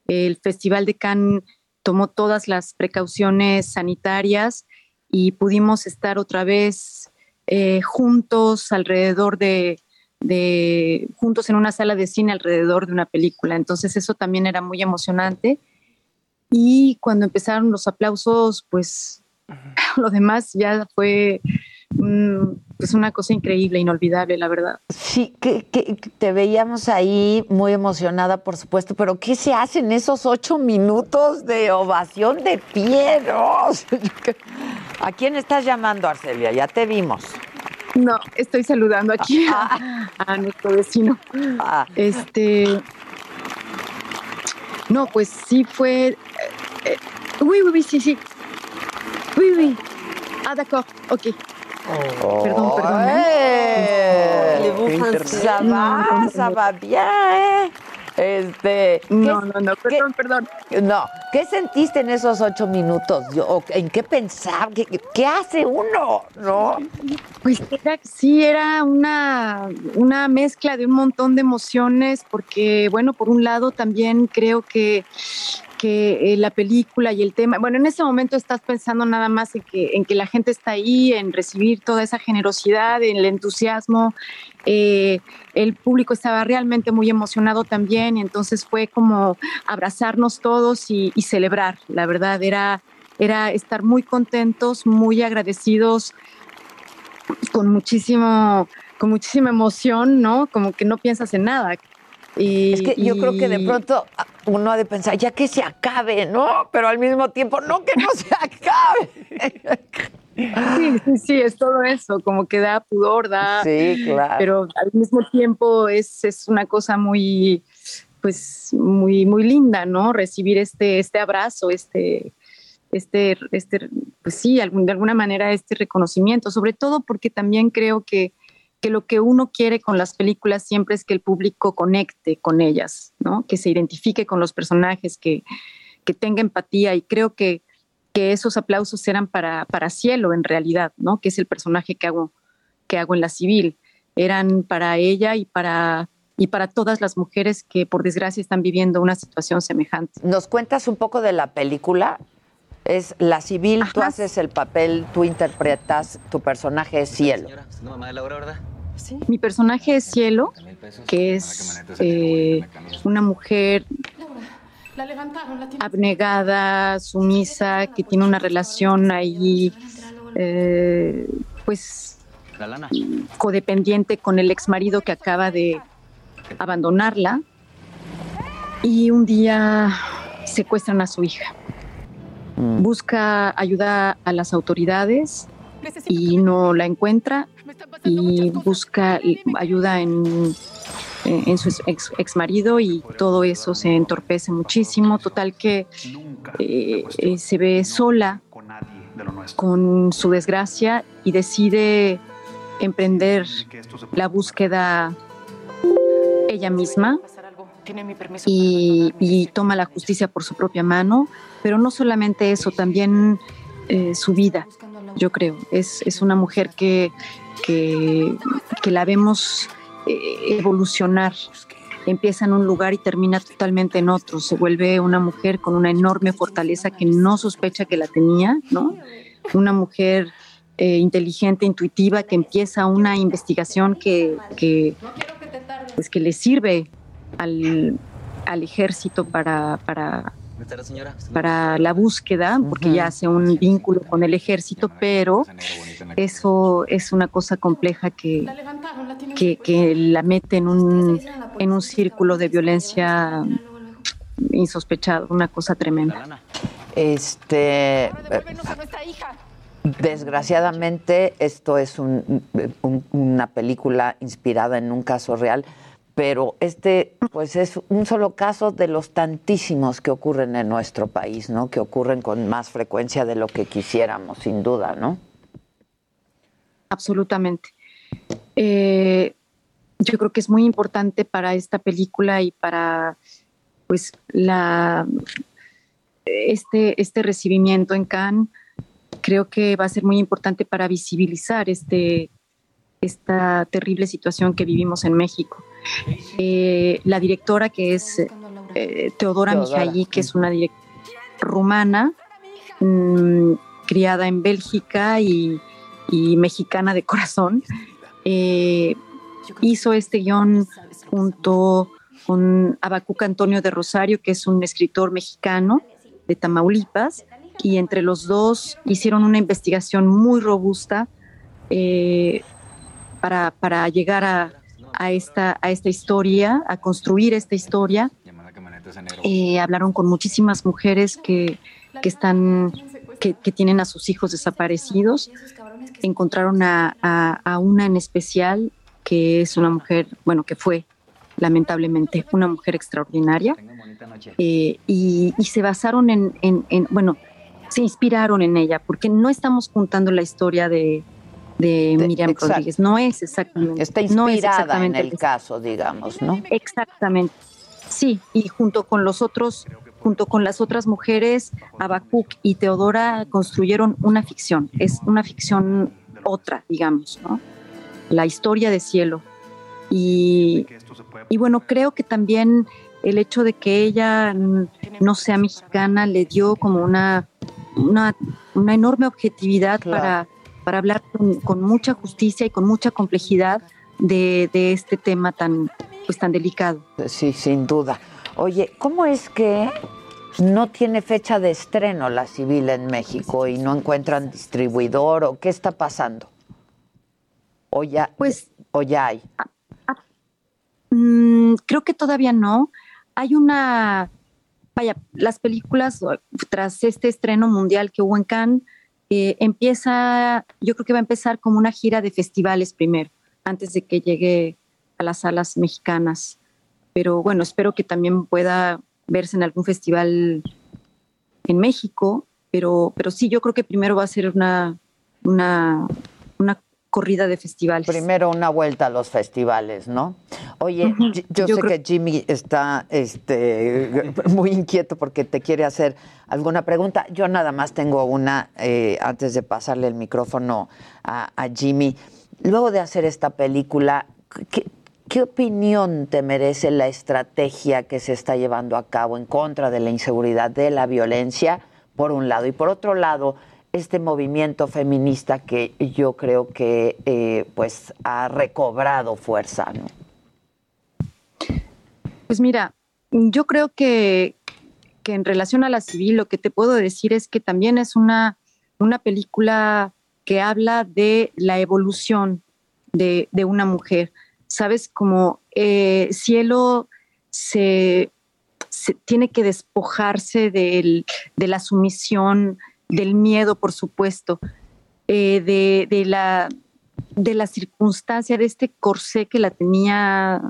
el Festival de Cannes tomó todas las precauciones sanitarias y pudimos estar otra vez eh, juntos alrededor de, de, juntos en una sala de cine alrededor de una película. Entonces eso también era muy emocionante. Y cuando empezaron los aplausos, pues <laughs> lo demás ya fue pues una cosa increíble, inolvidable, la verdad. Sí, que, que te veíamos ahí muy emocionada, por supuesto, pero ¿qué se hace en esos ocho minutos de ovación de pie? no? <laughs> ¿A quién estás llamando, Arcelia? Ya te vimos. No, estoy saludando aquí <laughs> a, a nuestro vecino. Este. No, pues sí fue. eh, eh, oui, oui, sí, sí. Oui, oui. Ah, d'accord, ok. Perdón, perdón. ¡Eh! Le no. va bien, ¿eh? Este, No, ¿qué- no, no, perdón, perdón. No, ¿qué sentiste en esos ocho minutos? Yo- ¿En qué pensaba? ¿Qué, qué hace uno? ¿No? Pues era, sí, era una, una mezcla de un montón de emociones, porque, bueno, por un lado también creo que, que eh, la película y el tema, bueno, en ese momento estás pensando nada más en que, en que la gente está ahí, en recibir toda esa generosidad, en el entusiasmo. eh, el público estaba realmente muy emocionado también, y entonces fue como abrazarnos todos y, y celebrar, la verdad, era, era estar muy contentos, muy agradecidos con muchísimo, con muchísima emoción, ¿no? Como que no piensas en nada. Y, Es que yo creo que de pronto, ah, uno ha de pensar, ya que se acabe, ¿no? Pero al mismo tiempo, no que no se acabe. Sí, sí, sí, es todo eso, como que da pudor, da. Sí, claro. Pero al mismo tiempo es, es una cosa muy, pues, muy, muy linda, ¿no? Recibir este, este abrazo, este, este, este, pues sí, algún- de alguna manera este reconocimiento, sobre todo porque también creo que, que lo que uno quiere con las películas siempre es que el público conecte con ellas, ¿no? Que se identifique con los personajes, que, que tenga empatía y creo que, que esos aplausos eran para, para Cielo en realidad, ¿no? Que es el personaje que hago, que hago en la civil. Eran para ella y para, y para todas las mujeres que por desgracia están viviendo una situación semejante. ¿Nos cuentas un poco de la película? Es la civil, tú haces el papel, tú interpretas, tu personaje es Cielo. No, mamá de Laura, ¿verdad? Sí. Mi personaje es Cielo, que es eh, una mujer abnegada, sumisa, que tiene una relación ahí, eh, pues, codependiente con el ex marido que acaba de abandonarla. Y un día secuestran a su hija. Busca ayuda a las autoridades y no la encuentra y busca ayuda en, en su ex, ex marido y todo eso se entorpece muchísimo. Total que eh, eh, se ve sola con su desgracia y decide emprender la búsqueda ella misma y, y toma la justicia por su propia mano, pero no solamente eso, también eh, su vida, yo creo. Es, es una mujer que, que, que la vemos eh, evolucionar. Empieza en un lugar y termina totalmente en otro. Se vuelve una mujer con una enorme fortaleza que no sospecha que la tenía, ¿no? Una mujer eh, inteligente, intuitiva, que empieza una investigación que, que, pues, que le sirve al, al ejército para, para. Para la búsqueda, porque ya hace un vínculo con el ejército, pero eso es una cosa compleja que, que, que la mete en un, en un círculo de violencia insospechado, una cosa tremenda. Este, desgraciadamente, esto es un- un- una película inspirada en un caso real, pero este, pues es un solo caso de los tantísimos que ocurren en nuestro país, ¿no? Que ocurren con más frecuencia de lo que quisiéramos, sin duda, ¿no? Absolutamente. Eh, yo creo que es muy importante para esta película y para pues la este, este recibimiento en Cannes. Creo que va a ser muy importante para visibilizar este, esta terrible situación que vivimos en México. Eh, la directora que es eh, Teodora, Teodora. Mijaí, que es una directora rumana, mm, criada en Bélgica y, y mexicana de corazón, eh, hizo este guion junto con Abacuc Antonio de Rosario, que es un escritor mexicano de Tamaulipas, y entre los dos hicieron una investigación muy robusta eh, para, para llegar a, a esta, a esta historia, a construir esta historia. Eh, hablaron con muchísimas mujeres que, que están que, que tienen a sus hijos desaparecidos. Encontraron a, a- a una en especial que es una mujer, bueno, que fue lamentablemente una mujer extraordinaria. Eh, y, y se basaron en, en- en- bueno, se inspiraron en ella, porque no estamos juntando la historia de, de Miriam exacto. Rodríguez, no es exactamente. Está no es inspirada en el caso, digamos, ¿no? Exactamente. Sí, y junto con los otros, junto con las otras mujeres, Abacuc y Teodora construyeron una ficción. Es una ficción otra, digamos, ¿no? La historia de cielo. Y, y bueno, creo que también el hecho de que ella no sea mexicana le dio como una, una, una enorme objetividad Claro. para, para hablar con, con mucha justicia y con mucha complejidad de, de este tema tan, pues, tan delicado. Sí, sin duda. Oye, ¿cómo es que no tiene fecha de estreno la civil en México y no encuentran distribuidor o qué está pasando? O ya, pues, o ya hay. Mm, creo que todavía no. Hay una, vaya, las películas tras este estreno mundial que hubo en Cannes, eh, empieza, yo creo que va a empezar como una gira de festivales primero, antes de que llegue a las salas mexicanas. Pero bueno, espero que también pueda verse en algún festival en México, pero, pero sí, yo creo que primero va a ser una, una, una corrida de festivales. Primero una vuelta a los festivales, ¿no? Oye, yo, Yo sé creo- que Jimmy está este, <laughs> muy inquieto porque te quiere hacer alguna pregunta. Yo nada más tengo una eh, antes de pasarle el micrófono a, a Jimmy. Luego de hacer esta película, ¿qué, qué opinión te merece la estrategia que se está llevando a cabo en contra de la inseguridad, de la violencia, por un lado? Y por otro lado, este movimiento feminista que yo creo que eh, pues ha recobrado fuerza, ¿no? Pues mira, yo creo que, que en relación a la civil, lo que te puedo decir es que también es una, una película que habla de la evolución de, de una mujer. Sabes, como eh, Cielo se, tiene que despojarse del- de la sumisión, del miedo, por supuesto, eh, de, de la, de la circunstancia, de este corsé que la tenía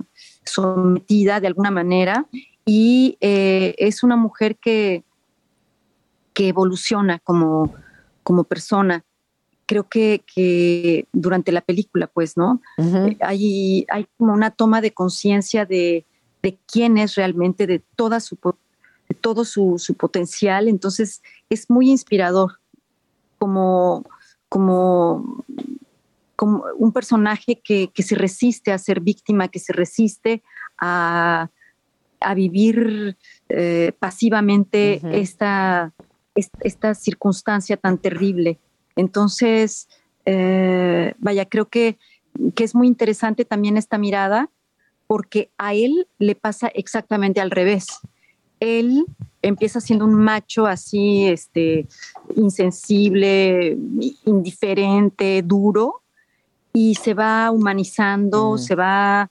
sometida de alguna manera y eh, es una mujer que, que evoluciona como, como persona. Creo que, que durante la película, pues, ¿no? Eh, hay, hay como una toma de conciencia de, de quién es realmente, de, toda su, todo su, su potencial. Entonces, es muy inspirador como, como, como un personaje que, que se resiste a ser víctima, que se resiste a, a vivir eh, pasivamente esta, est- esta circunstancia tan terrible. Entonces, eh, vaya, creo que, que es muy interesante también esta mirada porque a él le pasa exactamente al revés. Él empieza siendo un macho así, este, insensible, indiferente, duro, y se va humanizando, se va,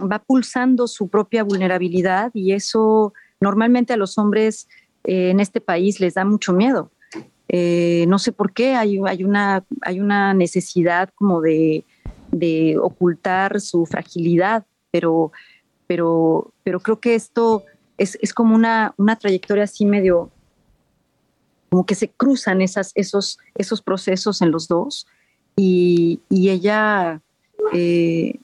va pulsando su propia vulnerabilidad y eso normalmente a los hombres eh, en este país les da mucho miedo. Eh, no sé por qué, hay, hay, una, hay una necesidad como de, de ocultar su fragilidad, pero, pero, pero creo que esto es, es como una, una trayectoria así medio, como que se cruzan esas, esos, esos procesos en los dos y, y ella, eh,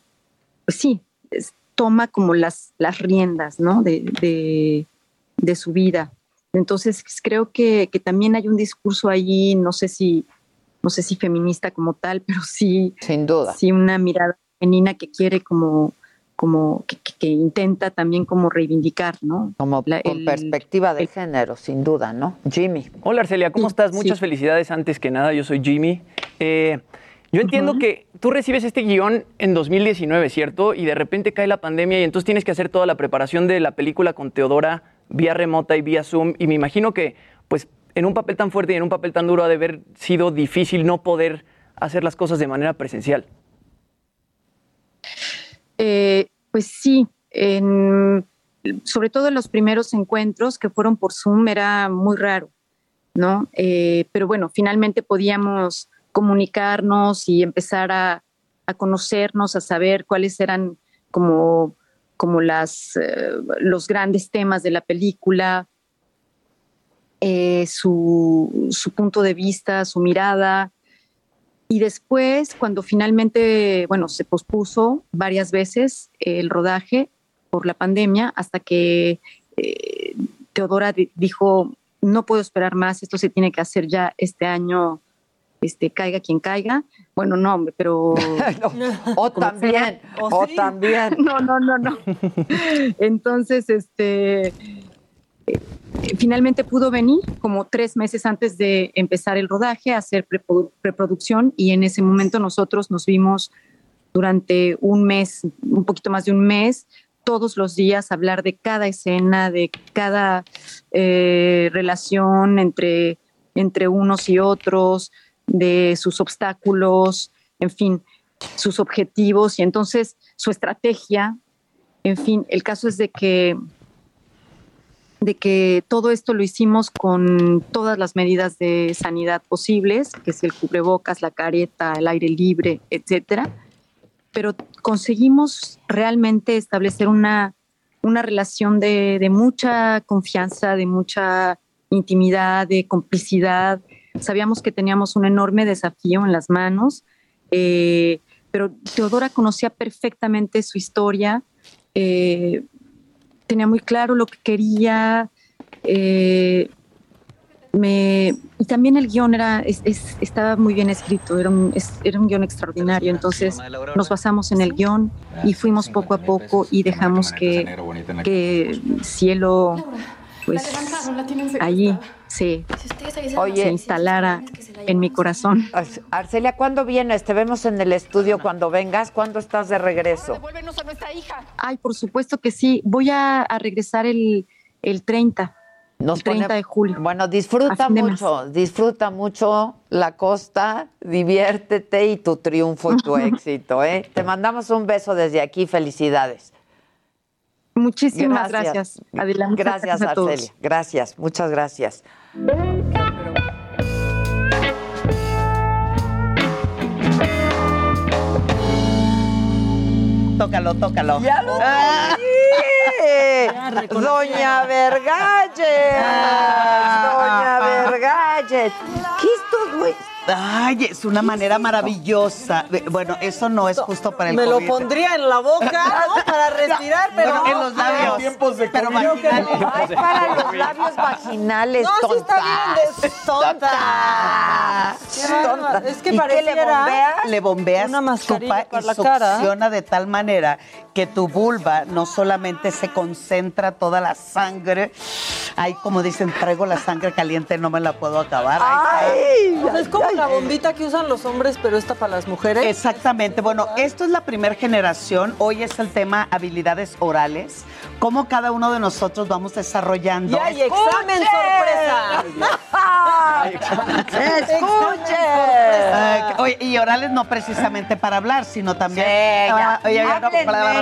pues sí, es- toma como las, las riendas ¿no? de, de, de su vida. Entonces creo que, que también hay un discurso allí, no sé si, no sé si feminista como tal, pero sí, sin duda, sí una mirada femenina que quiere como, como que, que- que intenta también como reivindicar, ¿no? Como La- con el- perspectiva de género, sin duda, ¿no? Jimmy. Hola Arcelia, ¿cómo estás? Muchas felicidades antes que nada, yo soy Jimmy. Eh, yo entiendo que tú recibes este guion en 2019, ¿cierto? Y de repente cae la pandemia y entonces tienes que hacer toda la preparación de la película con Teodora vía remota y vía Zoom. Y me imagino que, pues, en un papel tan fuerte y en un papel tan duro ha de haber sido difícil no poder hacer las cosas de manera presencial. Eh, pues sí, sobre todo en los primeros encuentros que fueron por Zoom era muy raro, ¿no? Eh, pero bueno, finalmente podíamos comunicarnos y empezar a, a conocernos, a saber cuáles eran como, como las, eh, los grandes temas de la película, eh, su, su punto de vista, su mirada. Y después, cuando finalmente, bueno, se pospuso varias veces el rodaje por la pandemia, hasta que eh, Teodora di- dijo, no puedo esperar más, esto se tiene que hacer ya este año, este, caiga quien caiga. Bueno, no, hombre, pero... <laughs> <laughs> o también, o también. <laughs> No, no, no, no. Entonces, este, eh, finalmente pudo venir como tres meses antes de empezar el rodaje a hacer preprodu- preproducción y en ese momento nosotros nos vimos durante un mes, un poquito más de un mes, todos los días hablar de cada escena, de cada eh, relación entre, entre unos y otros, de sus obstáculos, en fin, sus objetivos y entonces su estrategia. En fin, el caso es de que de que todo esto lo hicimos con todas las medidas de sanidad posibles, que es el cubrebocas, la careta, el aire libre, etcétera. Pero conseguimos realmente establecer una, una relación de, de mucha confianza, de mucha intimidad, de complicidad. Sabíamos que teníamos un enorme desafío en las manos, eh, pero Teodora conocía perfectamente su historia, eh, tenía muy claro lo que quería. eh, me, y también el guion era, es- es- estaba muy bien escrito, era un, es- era un guion extraordinario. Entonces nos basamos en el guion y fuimos poco a poco y dejamos que, que Cielo, pues allí se, se instalara en mi corazón. Arcelia, ¿cuándo vienes? Te vemos en el estudio cuando vengas. ¿Cuándo estás de regreso? Ay, por supuesto que sí. Voy a, a regresar el, el 30. Nos el 30 pone- de julio. Bueno, disfruta A mucho, disfruta mucho la costa, diviértete y tu triunfo y tu <laughs> éxito, ¿eh? Te mandamos un beso desde aquí, felicidades. Muchísimas gracias, Adela. Gracias, gracias a todos. Arcelia. Gracias, muchas gracias. Tócalo, tócalo. ¡Ya lo Ah. Doña Vergalles. Doña Vergalles. ¿Qué es todo esto? Ay, es una manera maravillosa. Bueno, eso no es justo para el Me lo COVID. pondría en la boca, <laughs> ¿no? Para respirar, pero. Bueno, en los labios. tiempos de pero vaginales. Ay, para los labios vaginales, No, sí tonta. está bien, de <laughs> tonta. Bárbaro. Es que ¿Y qué le? Le bombeas una mascarilla chupa para y la cara. succiona de tal manera que tu vulva no solamente se concentra toda la sangre, ay, como dicen, traigo la sangre caliente, no me la puedo acabar. Ahí sea, es como la bombita que usan los hombres, pero esta para las mujeres. Exactamente. Bueno, esto es la primera generación. Hoy es el tema habilidades orales. Cómo cada uno de nosotros vamos desarrollando. Y hay examen sorpresa. <laughs> ¡Escuche! Oye, y orales no precisamente para hablar, sino también. Sí, ya. Ah, oye, ya no,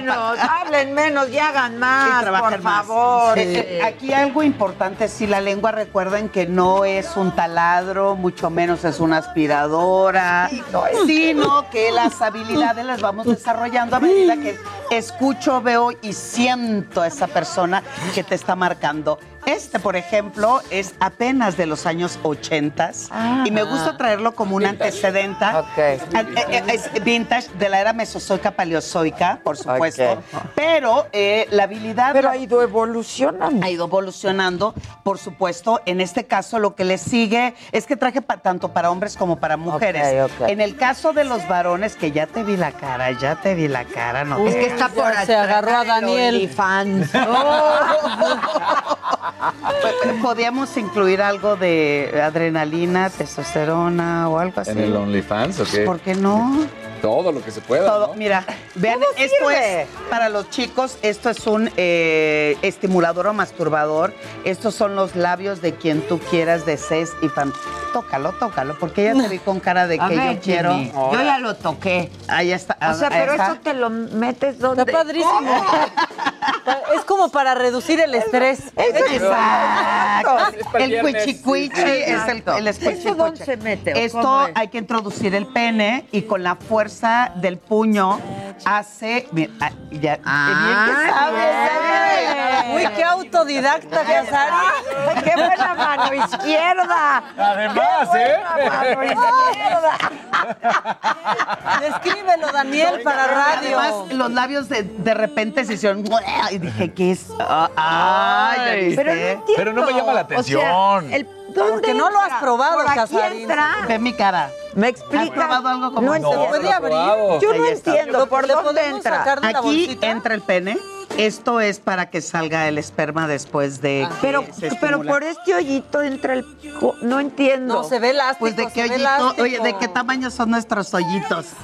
menos, hablen menos y hagan más, y por favor. Aquí algo importante, si la lengua recuerden que no es un taladro, mucho menos es una aspiradora, sino que las habilidades las vamos desarrollando a medida que escucho, veo y siento a esa persona que te está marcando. Este, por ejemplo, es apenas de los años 80 y me gusta traerlo como un antecedente. Ah, eh, eh, Es vintage de la era mesozoica paleozoica, por supuesto. Pero eh, la habilidad. Pero ha ido evolucionando. Ha ido evolucionando, por supuesto. En este caso, lo que le sigue es que traje pa- tanto para hombres como para mujeres. Ok, ok. En el caso de los varones, que ya te vi la cara, ya te vi la cara, no Uy, Es que está por se agarró a Daniel. Fans. <laughs> <laughs> Podíamos incluir algo de adrenalina, testosterona o algo así. ¿En el OnlyFans o qué? ¿Por qué no? Todo lo que se pueda. Todo. ¿no? Mira, vean, esto es para los chicos, esto es un eh, estimulador o masturbador. Estos son los labios de quien tú quieras, desees y fan. Tócalo, tócalo, porque ya te vi con cara de A que ver, yo quiero. Jimmy, yo ya lo toqué. Ahí está. O sea, pero está. eso te lo metes donde. Está padrísimo. <laughs> Es como para reducir el estrés. Exacto. para el El cuichicuichi es el, el ¿Eso dónde se mete? Esto es? hay que introducir el pene y con la fuerza del puño hace. Mira, ah, ya, Ah, qué bien que sabes, bien. Uy, qué autodidacta, Casari. ¡Qué buena mano izquierda! Además, ¿eh? Mano izquierda. Descríbelo, Daniel, para radio. Además, los labios de, de repente se hicieron. Y dije, ¿qué es? Ah, Ay, ¿ya Ay. viste? Pero no entiendo. Pero no me llama la O sea, atención. el, ¿dónde Porque no lo has probado, ¿Por aquí Casarín. entra? Ve mi cara. ¿Me ¿Has explica? probado algo como no esto? entiendo. ¿Puede abrir? Yo no entiendo. ¿Por ¿Le dónde entra? sacar de la Aquí entra el pene. Esto es para que salga el esperma después de. que Pero, se pero por este hoyito entra el... No entiendo. No, se ve elástico. Pues de qué se hoyito, oye, ¿de qué tamaño son nuestros hoyitos? <laughs>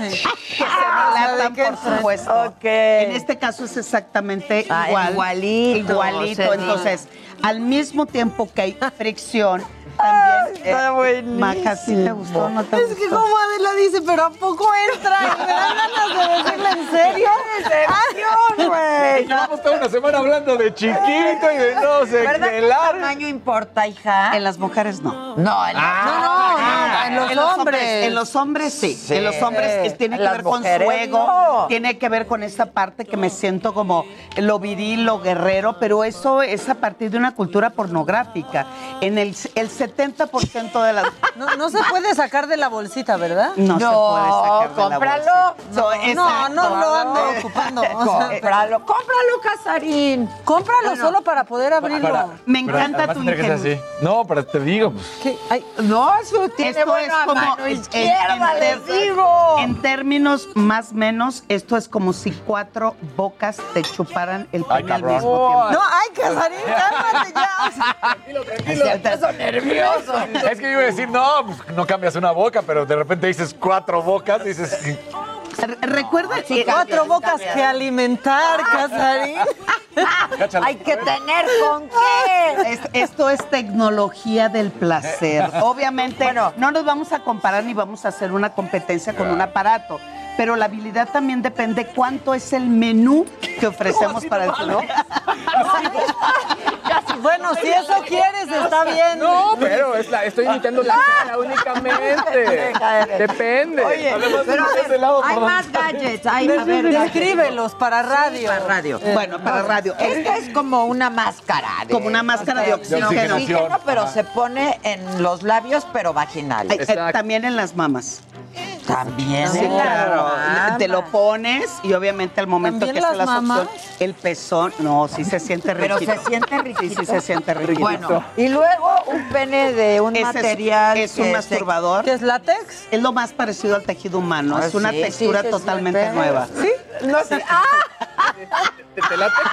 Que se Ah, dilatan, ¿de qué por supuesto. Ok. En este caso es exactamente Ah, igual. igualito, Igualito. se Entonces, al mismo tiempo que hay fricción, también. está eh, buenísimo. Maca, ¿sí te gustó no te Es gustó? que como Adela dice, pero ¿a poco entra? ¿Me dan ganas de decirle en serio? <laughs> ¡Decepción, güey! Llevamos toda una semana hablando de chiquito y de no sé ¿Verdad qué que el tamaño importa, hija? En las mujeres no. No, en No, no, no, en los En hombres. En los hombres sí. Sí. En los hombres es- tiene que Las ver con su ego, no. tiene que ver con esa parte que me siento como lo viril, lo guerrero, pero eso es a partir de una cultura pornográfica. En el, el 70% de las... No, no se puede sacar de la bolsita, ¿verdad? No, se puede sacar de la cómpralo. So, No, exacto. no lo ando ocupando. o sea, Cómpralo, cómpralo, Casarín. cómpralo solo para poder abrirlo. Para- Me pero encanta tu ingenuidad. así. No, pero te digo, pues, ¿Qué? Ay, No, eso tiene Esto es buena como mano en- izquierda, en- les digo. En términos más menos, esto es como si cuatro bocas te chuparan el Ay, pene al mismo tiempo. no, ay, Casarín, cálmate ya. o sea, Se puso nervioso. <laughs> es que yo iba a decir, no, pues, no cambias una boca, pero de repente dices cuatro bocas, dices, Re- Recuerda que Cuatro bocas que alimentar, Casarín. cáchala. Hay que tener con qué. Es- esto es tecnología del placer. <laughs> Obviamente, Bueno. no nos vamos a comparar ni vamos a hacer una competencia con un aparato. Pero la habilidad también depende cuánto es el menú que ofrecemos para el club. <laughs> Bueno, si eso quieres, está bien. No, pero es la, estoy imitando la cara únicamente. <laughs> Depende. Oye, pero a ver, hay más gadgets. Hay, a ver. Descríbelos para radio. Para radio. Bueno, para radio. Esta es como una máscara. Como una máscara de oxígeno. pero se pone en los labios, pero vaginales. Ay, eh, también en las mamas. También Sí, las claro. Te lo pones y obviamente al momento ¿También que hace las succión, el pezón, no, sí se siente Pero riquito. se siente riquito. Sí, sí se siente riquito. Bueno, y luego un pene de un Ese es- material. es, un que masturbador. ¿Qué es látex? Es lo más parecido al tejido humano. Ah, es una sí, textura sí, totalmente nueva. ¿Sí? No sé. ¡Ah! ¿Te, te látex.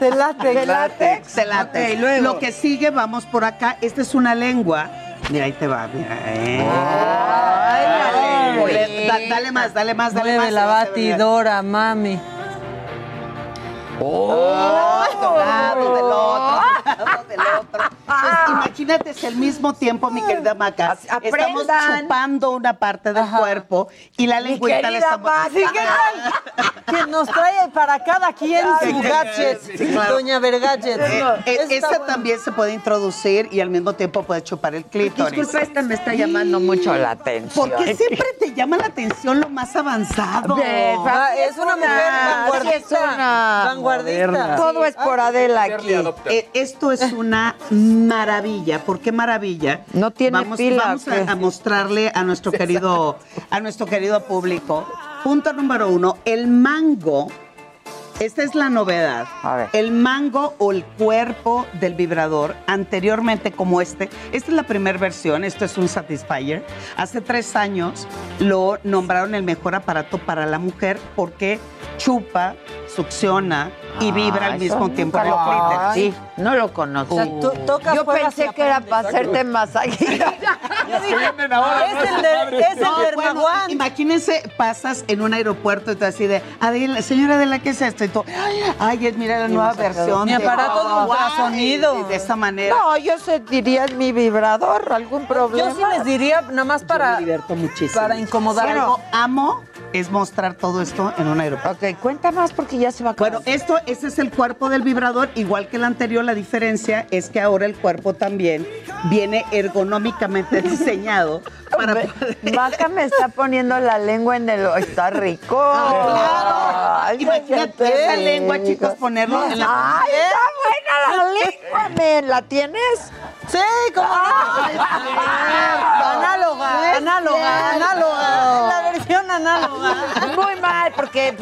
De látex. De látex. Ok, luego. Lo que sigue, vamos por acá. Esta es una lengua. Mira, ahí te va. Mira. eh. Ay, la Le- lengüita. da- dale más, dale más, dale Mueve más. la batidora, mami. Oh, tocado del otro, tocado del otro. Pues, imagínate, es el mismo tiempo, mi querida Maca. Estamos chupando una parte del cuerpo y la lengüita le estamos... Maca. Sí, ¿qué tal? Que nos trae para cada quien su gadget, Sí, claro. doña Vergadget. Eh, eh, esa bueno. también se puede introducir y al mismo tiempo puede chupar el clítoris. Disculpa, esta me está llamando mucho la atención. ¿Por qué siempre te llama la atención lo más avanzado? Ah, sí es una mujer sí es vanguardista. una Vanguardista. Todo es por Adela aquí. Eh, esto es una maravilla. ¿Por qué maravilla? No tiene vamos, pila, Vamos a, a mostrarle a nuestro querido, a nuestro querido público. Punto número uno, el mango. Esta es la novedad. A ver. El mango o el cuerpo del vibrador, anteriormente como este, esta es la primera versión, esto es un Satisfyer. Hace tres años lo nombraron el mejor aparato para la mujer porque chupa, succiona y vibra Ah, al eso mismo tiempo lo. Sí, no lo conozco. O sea, tú tocas, Yo pensé que era para hacerte masajista. <laughs> Yo dije, es el, de, es el No, bueno, Dermaguán. imagínense, pasas en un aeropuerto y tú así de, Adela, señora Adela, ¿qué es esto? Y tú, ay, es, mira la nueva versión. Mi aparato de ultrasonido. y De esta manera. No, yo sentiría en mi vibrador algún problema. Yo sí les diría, nada más Yo para, me divierto muchísimo. para incomodar. Algo amo es mostrar todo esto en un aeropuerto. Ok, cuenta más porque ya se va a acabar. Bueno, esto, este es el cuerpo del vibrador, igual que el anterior, la diferencia es que ahora el cuerpo también viene ergonómicamente <laughs> diseñado para poder... <laughs> Maca me está poniendo la lengua en el... Está rico. Ah, Ay, claro. Imagínate qué esa lengua, chicos, ponerlo en la... Ay, está buena la lengua, men. ¿La tienes? Sí, como análoga, análoga, análoga, la versión análoga. <laughs> Muy mal, porque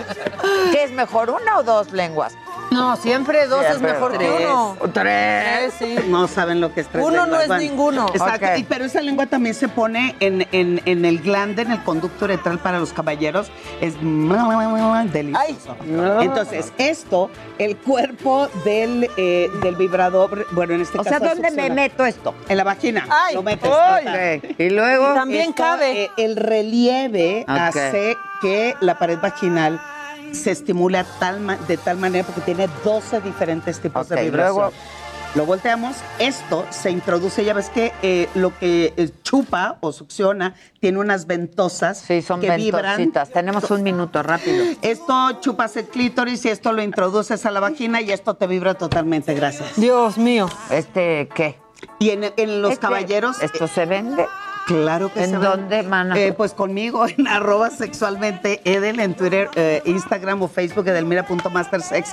¿qué es mejor, una o dos lenguas? No, siempre dos es mejor que uno. Tres. Sí. No saben lo que es tres Uno no lenguas, es bueno. ninguno. Exacto, Ok. y- pero esa lengua también se pone en, en- en el glande, en el conducto uretral para los caballeros. Es delicioso. Entonces, esto, el cuerpo del, eh, del vibrador, bueno, en este O caso... sea, ¿dónde me succiona. meto esto? En la vagina. Ay, lo metes. Total. Y luego... También Esto, cabe. eh, el relieve Ok. hace que la pared vaginal se estimule a tal de tal manera porque tiene 12 diferentes tipos de vibración. luego- Lo volteamos, esto se introduce, ya ves que eh, lo que eh, chupa o succiona tiene unas ventosas Sí, son que vibran. Tenemos un minuto, rápido. Esto chupas el clítoris y esto lo introduces a la vagina y esto te vibra totalmente, gracias. Dios mío. ¿Este qué? Y en, en los Este, caballeros... ¿Esto se vende? Claro que ¿En se dónde, vende. mana? Eh, pues conmigo en <laughs> arroba sexualmente Edel en Twitter, eh, Instagram o Facebook edelmira.mastersex.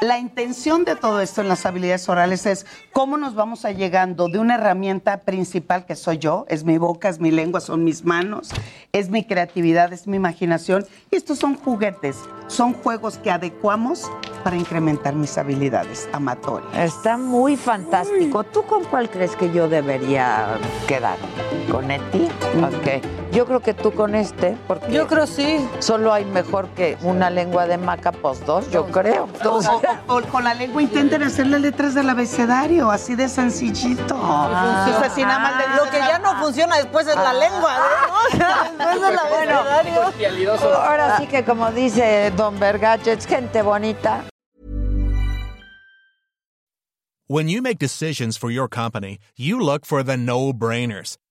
La intención de todo esto en las habilidades orales es cómo nos vamos a llegando de una herramienta principal que soy yo, es mi boca, es mi lengua, son mis manos, es mi creatividad, es mi imaginación. Y estos son juguetes, son juegos que adecuamos para incrementar mis habilidades amatorias. Está muy fantástico. ¿Tú con cuál crees que yo debería quedar? ¿Con Eti? Ok. Yo creo que tú con este, porque Yo creo sí. solo hay mejor que una lengua de maca, pues dos, yo creo. O, o- o con la lengua intenten hacer las letras del abecedario, así de sencillito. Ah. Entonces, así nada más le Lo que ya no funciona después es la lengua, ¿no? <laughs> Después del abecedario. Ahora sí que como dice Don Vergachets, gente bonita. When you make decisions for your company, you look for the no brainers.